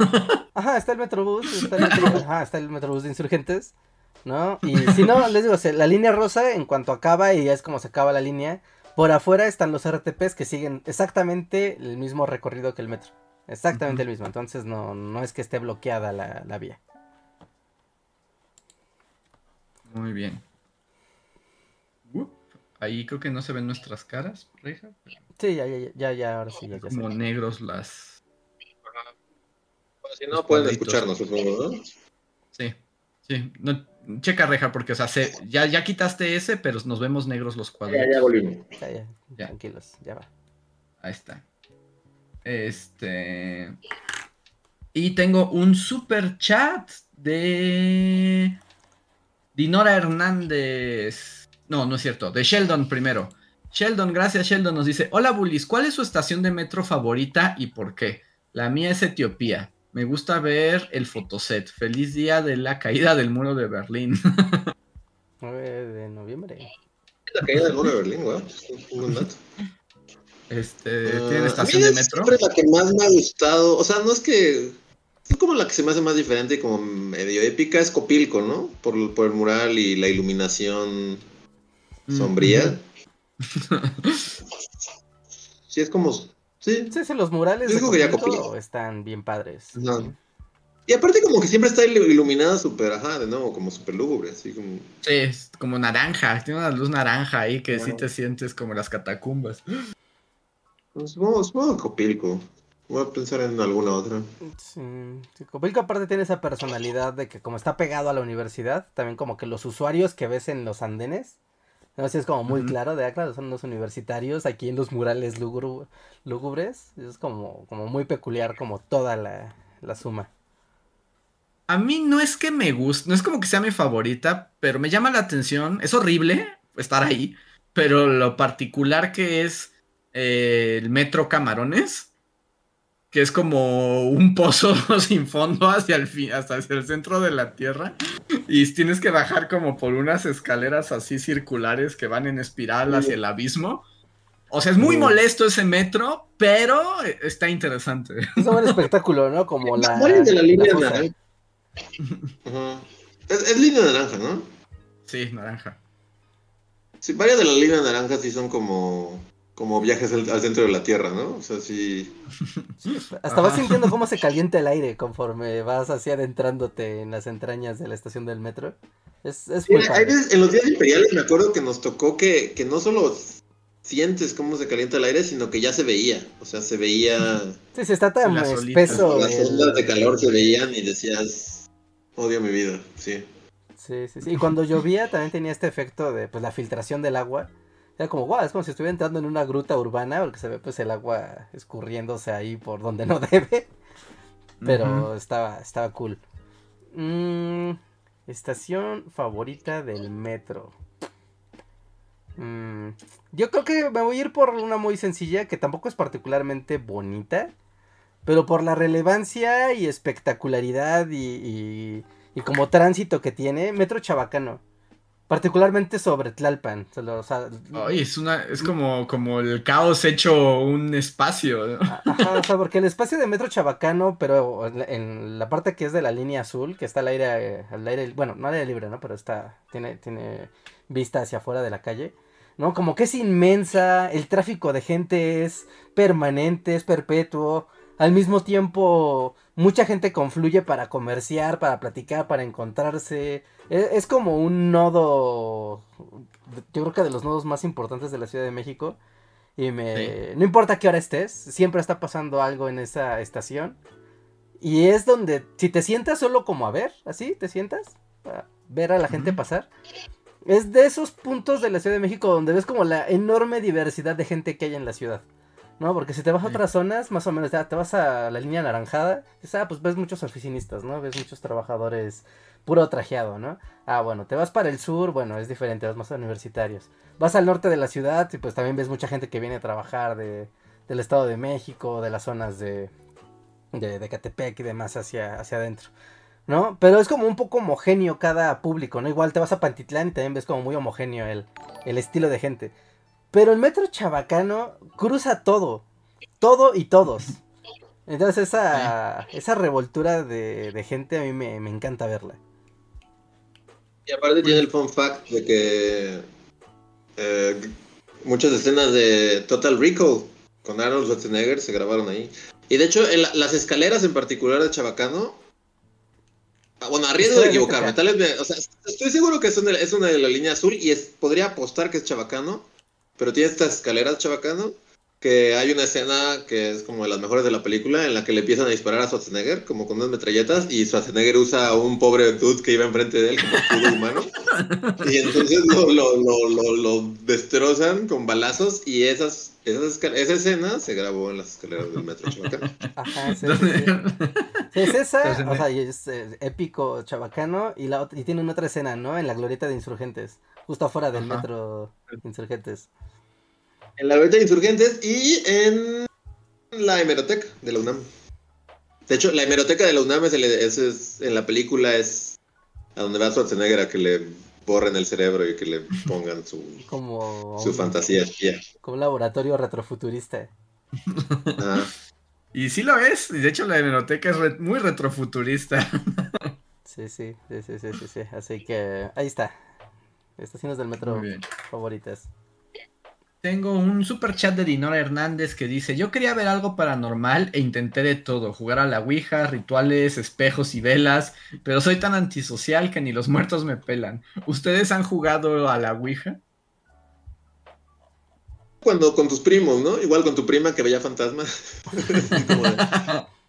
Ajá, está el Metrobús, está el, metro, ajá, está el Metrobús de Insurgentes, ¿no? Y si no, les digo, la línea rosa, en cuanto acaba y ya es como se acaba la línea, por afuera están los RTPs que siguen exactamente el mismo recorrido que el metro. Exactamente el mismo, entonces no, no es que esté bloqueada la, la vía. Muy bien. Ahí creo que no se ven nuestras caras, Reja. Sí, ya, ya, ya, ya, ahora sí, ya, ya sé. Como negros las. Bueno, si no, Los pueden escucharnos, supongo, ¿no? Sí, sí. No, checa, Reja, porque, o sea, se- ya, ya quitaste ese, pero nos vemos negros los Ya, cuadritos. ya volvimos. Ya, ya, Ya. tranquilos, ya va. Ahí está. Este. Y tengo un super chat de. Dinora Hernández. No, no es cierto. De Sheldon primero. Sheldon, gracias Sheldon. Nos dice: Hola Bullies, ¿cuál es su estación de metro favorita y por qué? La mía es Etiopía. Me gusta ver el fotoset. Feliz día de la caída del muro de Berlín. 9 de noviembre. La caída del muro de Berlín, güey. Un buen dato. Este, Ah, ¿Tienen a estación de metro? siempre la que más me ha gustado. O sea, no es que. Es como la que se me hace más diferente y como medio épica. Es Copilco, ¿no? Por, por el mural y la iluminación sombría. Sí, es como. Sí. Sí, sí, los murales Yo de digo que ya Copilco copié. están bien padres. Ajá. Y aparte, como que siempre está ilu- iluminada súper, ajá, de nuevo, como súper lúgubre. Así como. Sí, es como naranja. Tiene una luz naranja ahí que sí te sientes como las catacumbas. pues, Supongo, supongo que Copilco. Voy a pensar en alguna otra. Sí, sí, Copilco aparte tiene esa personalidad de que como está pegado a la universidad, también como que los usuarios que ves en los andenes, no sé si es como muy claro de, ah, claro, son los universitarios aquí en los murales lúgubr- lúgubres, es como, como muy peculiar como toda la, la suma. A mí no es que me guste, no es como que sea mi favorita, pero me llama la atención. Es horrible estar ahí, pero lo particular que es eh, el metro Camarones, que es como un pozo sin fondo hacia el fin, hasta hacia el centro de la tierra, y tienes que bajar como por unas escaleras así circulares que van en espiral hacia el abismo. O sea, es muy molesto ese metro, pero está interesante. Es un buen espectáculo, ¿no? Como la... Varias de la línea naranja. Es, es línea naranja, ¿no? Sí, naranja. Sí, varias de las líneas naranjas sí son como, como viajes al, al centro de la Tierra, ¿no? O sea, sí. Hasta vas sintiendo cómo se calienta el aire conforme vas así adentrándote en las entrañas de la estación del metro. Es, es muy Mira, padre. hay veces- en los días imperiales me acuerdo que nos tocó que, que no solo sientes cómo se calienta el aire, sino que ya se veía. O sea, se veía. Sí, sí, está tan olitas, espeso. las el- ondas de calor se veían y decías. Odio mi vida, sí. Sí, sí, sí. Y cuando llovía también tenía este efecto de pues la filtración del agua. Era como, guau, es como si estuviera entrando en una gruta urbana, porque se ve pues el agua escurriéndose ahí por donde no debe. Pero estaba, estaba cool. Mm, estación favorita del metro. Mm, yo creo que me voy a ir por una muy sencilla, que tampoco es particularmente bonita. Pero por la relevancia y espectacularidad y, y, y como tránsito que tiene, Metro Chabacano. Particularmente sobre Tlalpan. o sea, Ay, es una, es como, como el caos hecho un espacio. ¿no? Ajá, o sea, porque el espacio de Metro Chabacano, pero en la, en la parte que es de la línea azul, que está al aire, al aire, bueno, no al aire libre, ¿no? Pero está, tiene, tiene vista hacia afuera de la calle, ¿no? Como que es inmensa, el tráfico de gente es permanente, es perpetuo, al mismo tiempo mucha gente confluye para comerciar, para platicar, para encontrarse, es, es como un nodo, yo creo que de los nodos más importantes de la Ciudad de México. Y me... No importa qué hora estés, siempre está pasando algo en esa estación. Y es donde, si te sientas solo como a ver, así, te sientas, ver a la gente pasar. Es de esos puntos de la Ciudad de México donde ves como la enorme diversidad de gente que hay en la ciudad. ¿No? Porque si te vas a otras zonas, más o menos, ya te vas a la línea anaranjada, dices, ah, pues ves muchos oficinistas, ¿no? Ves muchos trabajadores puro trajeado, ¿no? Ah, bueno, te vas para el sur, bueno, es diferente, vas más a universitarios. Vas al norte de la ciudad y pues también ves mucha gente que viene a trabajar de, del Estado de México, de las zonas de, de, de Catepec y demás hacia, hacia adentro. ¿No? Pero es como un poco homogéneo cada público, ¿no? Igual te vas a Pantitlán y también ves como muy homogéneo el, el estilo de gente. Pero el metro chabacano cruza todo. Todo y todos. Entonces esa, esa revoltura de, de gente a mí me, me encanta verla. Y aparte tiene el fun fact de que eh, muchas escenas de Total Recall con Arnold Schwarzenegger se grabaron ahí. Y de hecho, en la- las escaleras en particular de Chabacano. ah, Bueno, a riesgo de equivocarme, tal vez me- o sea, estoy seguro que es una, es una de la línea azul y es, podría apostar que es Chabacano, pero tiene estas escaleras Chabacano que hay una escena que es como de las mejores de la película en la que le empiezan a disparar a Schwarzenegger como con unas metralletas y Schwarzenegger usa a un pobre dude que iba enfrente de él como escudo humano y entonces lo, lo, lo, lo, lo destrozan con balazos y esas, esas esa escena se grabó en las escaleras del metro Chabacano. Ajá, sí, sí, Donde- sí. Sí, es esa, o sea, es eh, épico chabacano y, la, ot- y tienen otra escena, ¿no? En la glorieta de Insurgentes, justo afuera del Ajá. metro Insurgentes. En la Glorieta de Insurgentes y en la hemeroteca de la UNAM. De hecho, la hemeroteca de la UNAM es, el- es- es- en la película es a donde va Schwarzenegger a que le borren el cerebro y que le pongan su, Como su un- fantasía como un laboratorio retrofuturista. Ah, Y sí lo es, y de hecho la hemeroteca es re- muy retrofuturista. Sí, sí, sí, sí, sí, sí, sí. Así que ahí está. Estaciones del metro favoritas. Tengo un super chat de Dinora Hernández que dice, yo quería ver algo paranormal e intenté de todo, jugar a la Ouija, rituales, espejos y velas, pero soy tan antisocial que ni los muertos me pelan. ¿Ustedes han jugado a la Ouija? Cuando con tus primos, ¿no? Igual con tu prima que veía fantasmas. Como de,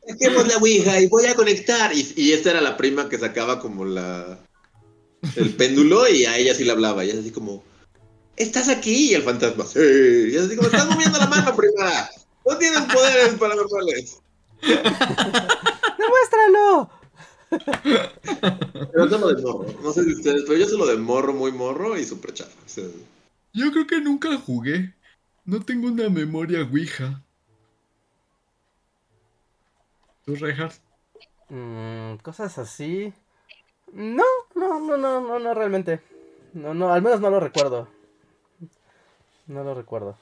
Saquemos la Ouija y voy a conectar. Y, esta era la prima que sacaba como la el péndulo y a ella sí le hablaba. Y es así como, ¿estás aquí? Y el fantasma, sí. Y así como, estás moviendo la mano, prima. No tienes poderes paranormales. ¡Demuéstralo! Pero solo de morro. No sé si ustedes, pero yo solo de morro, muy morro y súper chafa. O sea, Yo creo que nunca jugué. No tengo una memoria Ouija. ¿Tú, Reinhardt? Mm, cosas así. No, no, no, no, no, no, realmente. No, no, al menos no lo recuerdo. No lo recuerdo.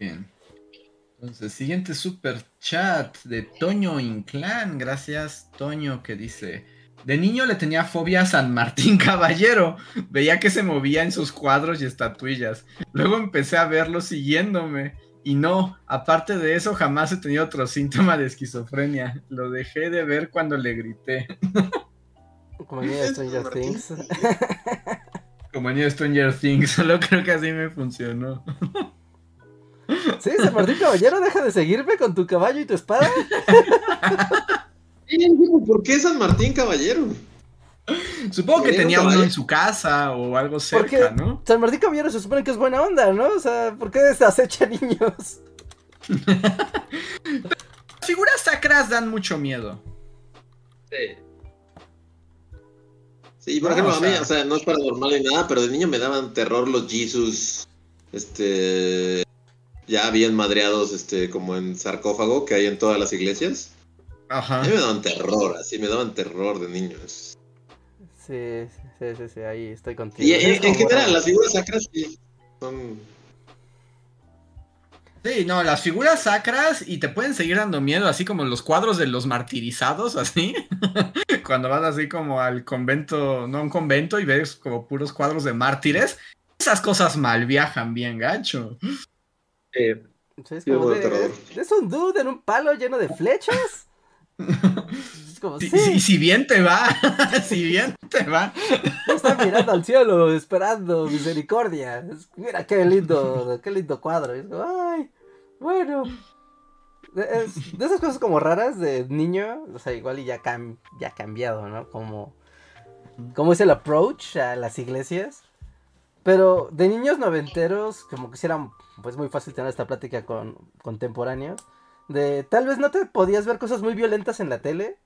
Bien. Entonces, siguiente super chat de Toño Inclán. Gracias, Toño, que dice: De niño le tenía fobia a San Martín Caballero. Veía que se movía en sus cuadros y estatuillas. Luego empecé a verlo siguiéndome. Y no, aparte de eso, jamás he tenido otro síntoma de esquizofrenia. Lo dejé de ver cuando le grité. Como el niño de ¿Es Stranger? Things. Como niño de Stranger Things, solo creo que así me funcionó. Sí, San Martín Caballero, deja de seguirme con tu caballo y tu espada. ¿Por qué San Martín Caballero? Supongo que Tenía un tenía uno en su casa o algo Porque cerca, ¿no? San Martín Caballero se supone que es buena onda, ¿no? O sea, ¿por qué acecha niños? Figuras sacras dan mucho miedo. Sí. Sí, por No, ejemplo, o a mí, o sea, no es paranormal ni nada, pero de niño me daban terror los Jesus, este, ya bien madreados, este, como en sarcófago que hay en todas las iglesias. Ajá. A mí me daban terror, así, me daban terror de niños. Sí, sí, sí, sí, ahí estoy contigo. Y en, general, las figuras sacras sí son... Sí, no, las figuras sacras y te pueden seguir dando miedo, así como los cuadros de los martirizados, así. Cuando vas así como al convento, no a un convento y ves como puros cuadros de mártires. Esas cosas mal viajan bien, gacho. eh, es, como de- un dude en un palo lleno de flechas. Es como, Si, sí, si- si bien te va, si bien te va. está mirando al cielo, esperando misericordia. Mira qué lindo, qué lindo cuadro. Y es como, ay, bueno. De esas cosas como raras de niño, o sea, igual y ya, cam- cambiado, ¿no? Como, como es el approach a las iglesias. Pero de niños noventeros, como que era pues muy fácil tener esta plática con contemporáneos. De tal vez no te podías ver cosas muy violentas en la tele.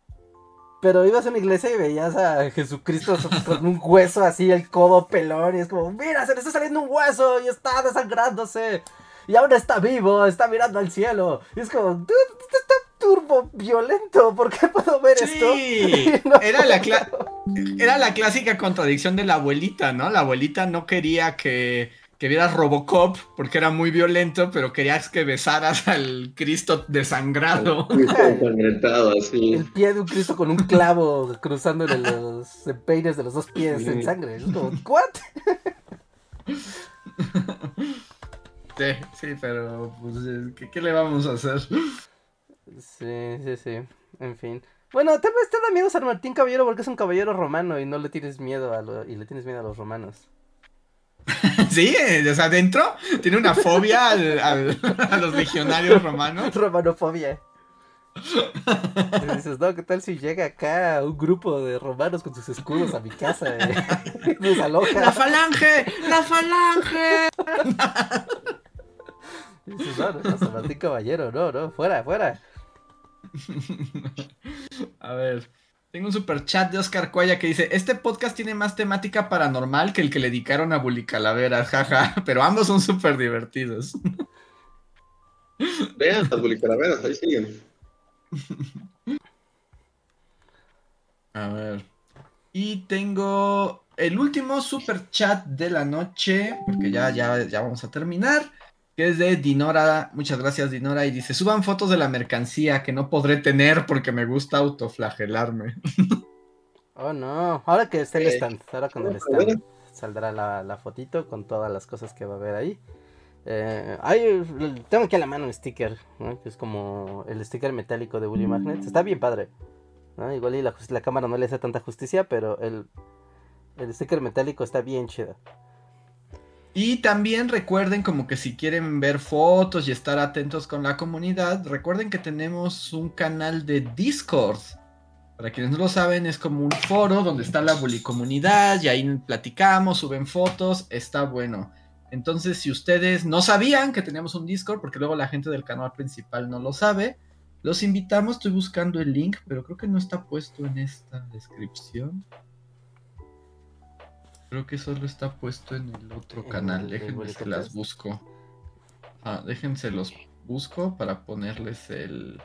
Pero ibas a una iglesia y veías a Jesucristo con un hueso así, el codo pelón, y es como, mira, se le está saliendo un hueso y está desangrándose. Y ahora está vivo, está mirando al cielo. Y es como, "Dude, esto está turbo violento, ¿por qué puedo ver esto? Sí, no era la, cla- puedo". era la clásica contradicción de la abuelita, ¿no? La abuelita no quería que, que vieras Robocop porque era muy violento, pero querías que besaras al Cristo desangrado. ensangrentado, así. El pie de un Cristo con un clavo cruzándole los empeines de los dos pies en sangre. Es como, ¿what? Sí, sí, pero pues, ¿qué, qué le vamos a hacer? Sí, sí, sí. En fin. Bueno, tal vez te da miedo San Martín Caballero porque es un caballero romano y no le tienes miedo a lo- y le tienes miedo a los romanos. Sí, eh, o sea, dentro tiene una fobia al- al- a los legionarios romanos. Romanofobia. Y dices, no, ¿qué tal si llega acá un grupo de romanos con sus escudos a mi casa? eh? ¡La falange! ¡La falange! Dices, no, no, no, San Martín Caballero, no, no, fuera, fuera. A ver, tengo un super chat de Oscar Cuaya que dice: Este podcast tiene más temática paranormal que el que le dedicaron a Bully Calaveras, jaja, pero ambos son súper divertidos. Vean las bulicalaveras, ahí siguen. A ver. Y tengo el último super chat de la noche, porque ya, ya, ya vamos a terminar, que es de Dinora. Muchas gracias, Dinora. Y dice: suban fotos de la mercancía que no podré tener porque me gusta autoflagelarme. Oh no, ahora que está el Ok. stand, ahora con el stand saldrá la, la fotito con todas las cosas que va a haber ahí. Eh, hay, tengo aquí a la mano un sticker, ¿no? que es como el sticker metálico de Bully Magnets. Está bien padre. ¿no? Igual y la, la cámara no le hace tanta justicia, pero el, el sticker metálico está bien chido. Y también recuerden como que si quieren ver fotos y estar atentos con la comunidad, recuerden que tenemos un canal de Discord. Para quienes no lo saben, es como un foro donde está la bully comunidad y ahí platicamos, suben fotos, está bueno. Entonces, si ustedes no sabían que teníamos un Discord, porque luego la gente del canal principal no lo sabe, los invitamos, estoy buscando el link, pero creo que no está puesto en esta descripción. Creo que solo está puesto en el otro En canal. el Déjenme Bully que las busco. Ah, déjense los busco para ponerles el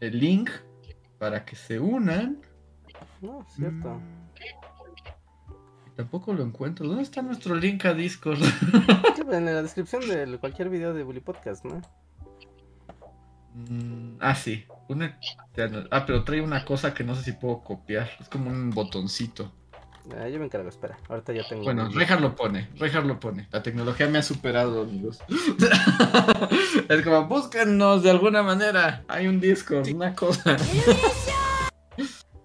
el link para que se unan. No, es cierto. Mm, tampoco lo encuentro. ¿Dónde está nuestro link a Discord? Sí, pues, en la descripción de cualquier video de Bully Podcast, ¿no? Mm, ah, sí. Ah, pero trae una cosa que no sé si puedo copiar. Es como un botoncito. Ah, yo me encargo, espera. Ahorita ya tengo. Bueno, Rejar lo pone, Rejar lo pone. La tecnología me ha superado, amigos. es como, búsquennos de alguna manera. Hay un Discord, una cosa.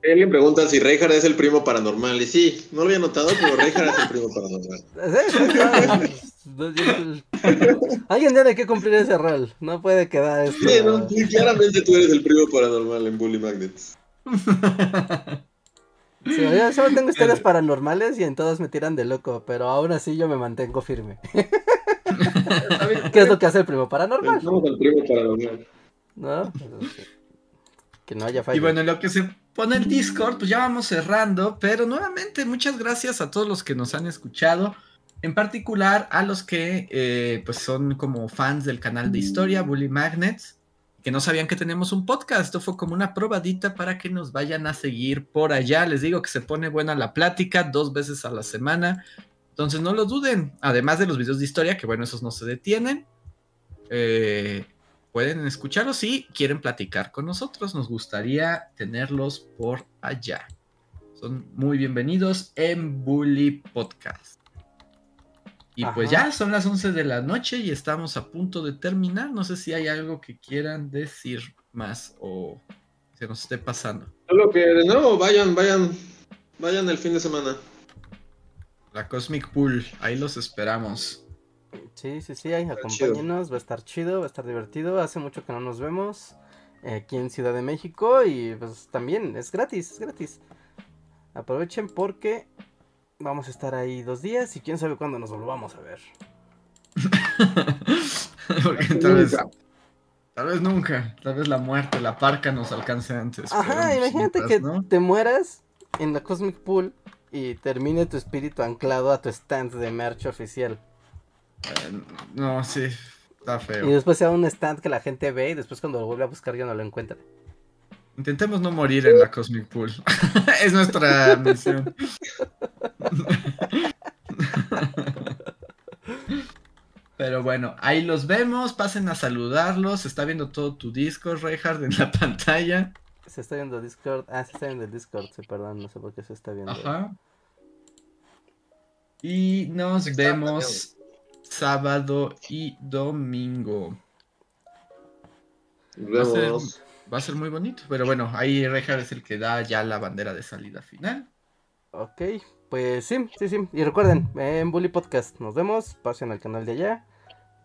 Alguien pregunta si Reinhardt es el primo paranormal. Y sí, no lo había notado, pero Reinhardt es el primo paranormal. Alguien tiene que cumplir ese rol. No puede quedar esto. Sí, no, claramente tú eres el primo paranormal en Bully Magnets. Sí, yo solo tengo historias paranormales y en todas me tiran de loco, pero aún así yo me mantengo firme. ¿Qué es lo que hace el primo paranormal? Somos el primo paranormal. ¿No? Que no haya fallo. Y bueno, en lo que se pone el Discord, pues ya vamos cerrando. Pero nuevamente, muchas gracias a todos los que nos han escuchado. En particular a los que eh, pues son como fans del canal de historia, Bully Magnets. Que no sabían que tenemos un podcast. Esto fue como una probadita para que nos vayan a seguir por allá. Les digo que se pone buena la plática dos veces a la semana. Entonces no lo duden. Además de los videos de historia, que bueno, esos no se detienen. Eh, pueden escucharlos si quieren platicar con nosotros. Nos gustaría tenerlos por allá. Son muy bienvenidos en Bully Podcast. Y pues ya son las 11 de la noche y estamos a punto de terminar. No sé si hay algo que quieran decir más o se nos esté pasando. Solo que de nuevo vayan, vayan, vayan el fin de semana. La Cosmic Pool, ahí los esperamos. Sí, sí, sí, ahí, acompáñenos, va a estar chido, va a estar divertido. Hace mucho que no nos vemos eh, aquí en Ciudad de México y pues también es gratis, es gratis. Aprovechen porque vamos a estar ahí dos días y quién sabe cuándo nos volvamos a ver. Porque tal vez, tal vez nunca, tal vez la muerte, la parca nos alcance antes. Ajá, imagínate que no, te mueras en la Cosmic Pool y termine tu espíritu anclado a tu stand de merch oficial. eh, no, sí, está Y feo. después sea un stand que la gente ve y después cuando lo vuelve a buscar ya no lo encuentra. Intentemos no morir en la Cosmic Pool. es nuestra misión. Pero bueno, ahí los vemos, pasen a saludarlos. Está viendo todo tu Discord, Reinhardt, en la pantalla. Se está viendo Discord. Ah, se está viendo el Discord, sí, perdón, no sé por qué se está viendo. Ajá. Y nos vemos sábado y domingo. Nos vemos. Va a ser muy bonito. Pero bueno, ahí Reinhardt es el que da ya la bandera de salida final. Ok, pues sí, sí, sí. Y recuerden, en Bully Podcast nos vemos, pasen al canal de allá.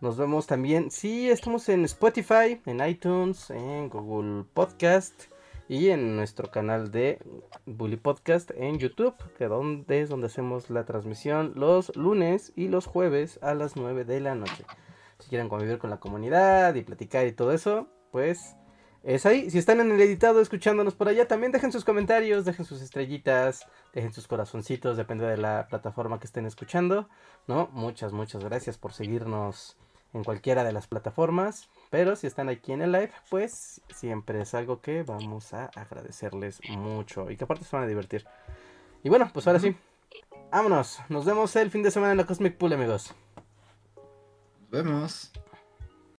Nos vemos también, sí, estamos en Spotify, en iTunes, en Google Podcast y en nuestro canal de Bully Podcast en YouTube, que donde es donde hacemos la transmisión los lunes y los jueves a las 9 de la noche. Si quieren convivir con la comunidad y platicar y todo eso, pues es ahí. Si están en el editado escuchándonos por allá, también dejen sus comentarios, dejen sus estrellitas, dejen sus corazoncitos, depende de la plataforma que estén escuchando. ¿No? Muchas, muchas gracias por seguirnos en cualquiera de las plataformas. Pero si están aquí en el live, pues siempre es algo que vamos a agradecerles mucho y que aparte se van a divertir. Y bueno, pues ahora sí, vámonos. Nos vemos el fin de semana en la Cosmic Pool, amigos. Nos vemos.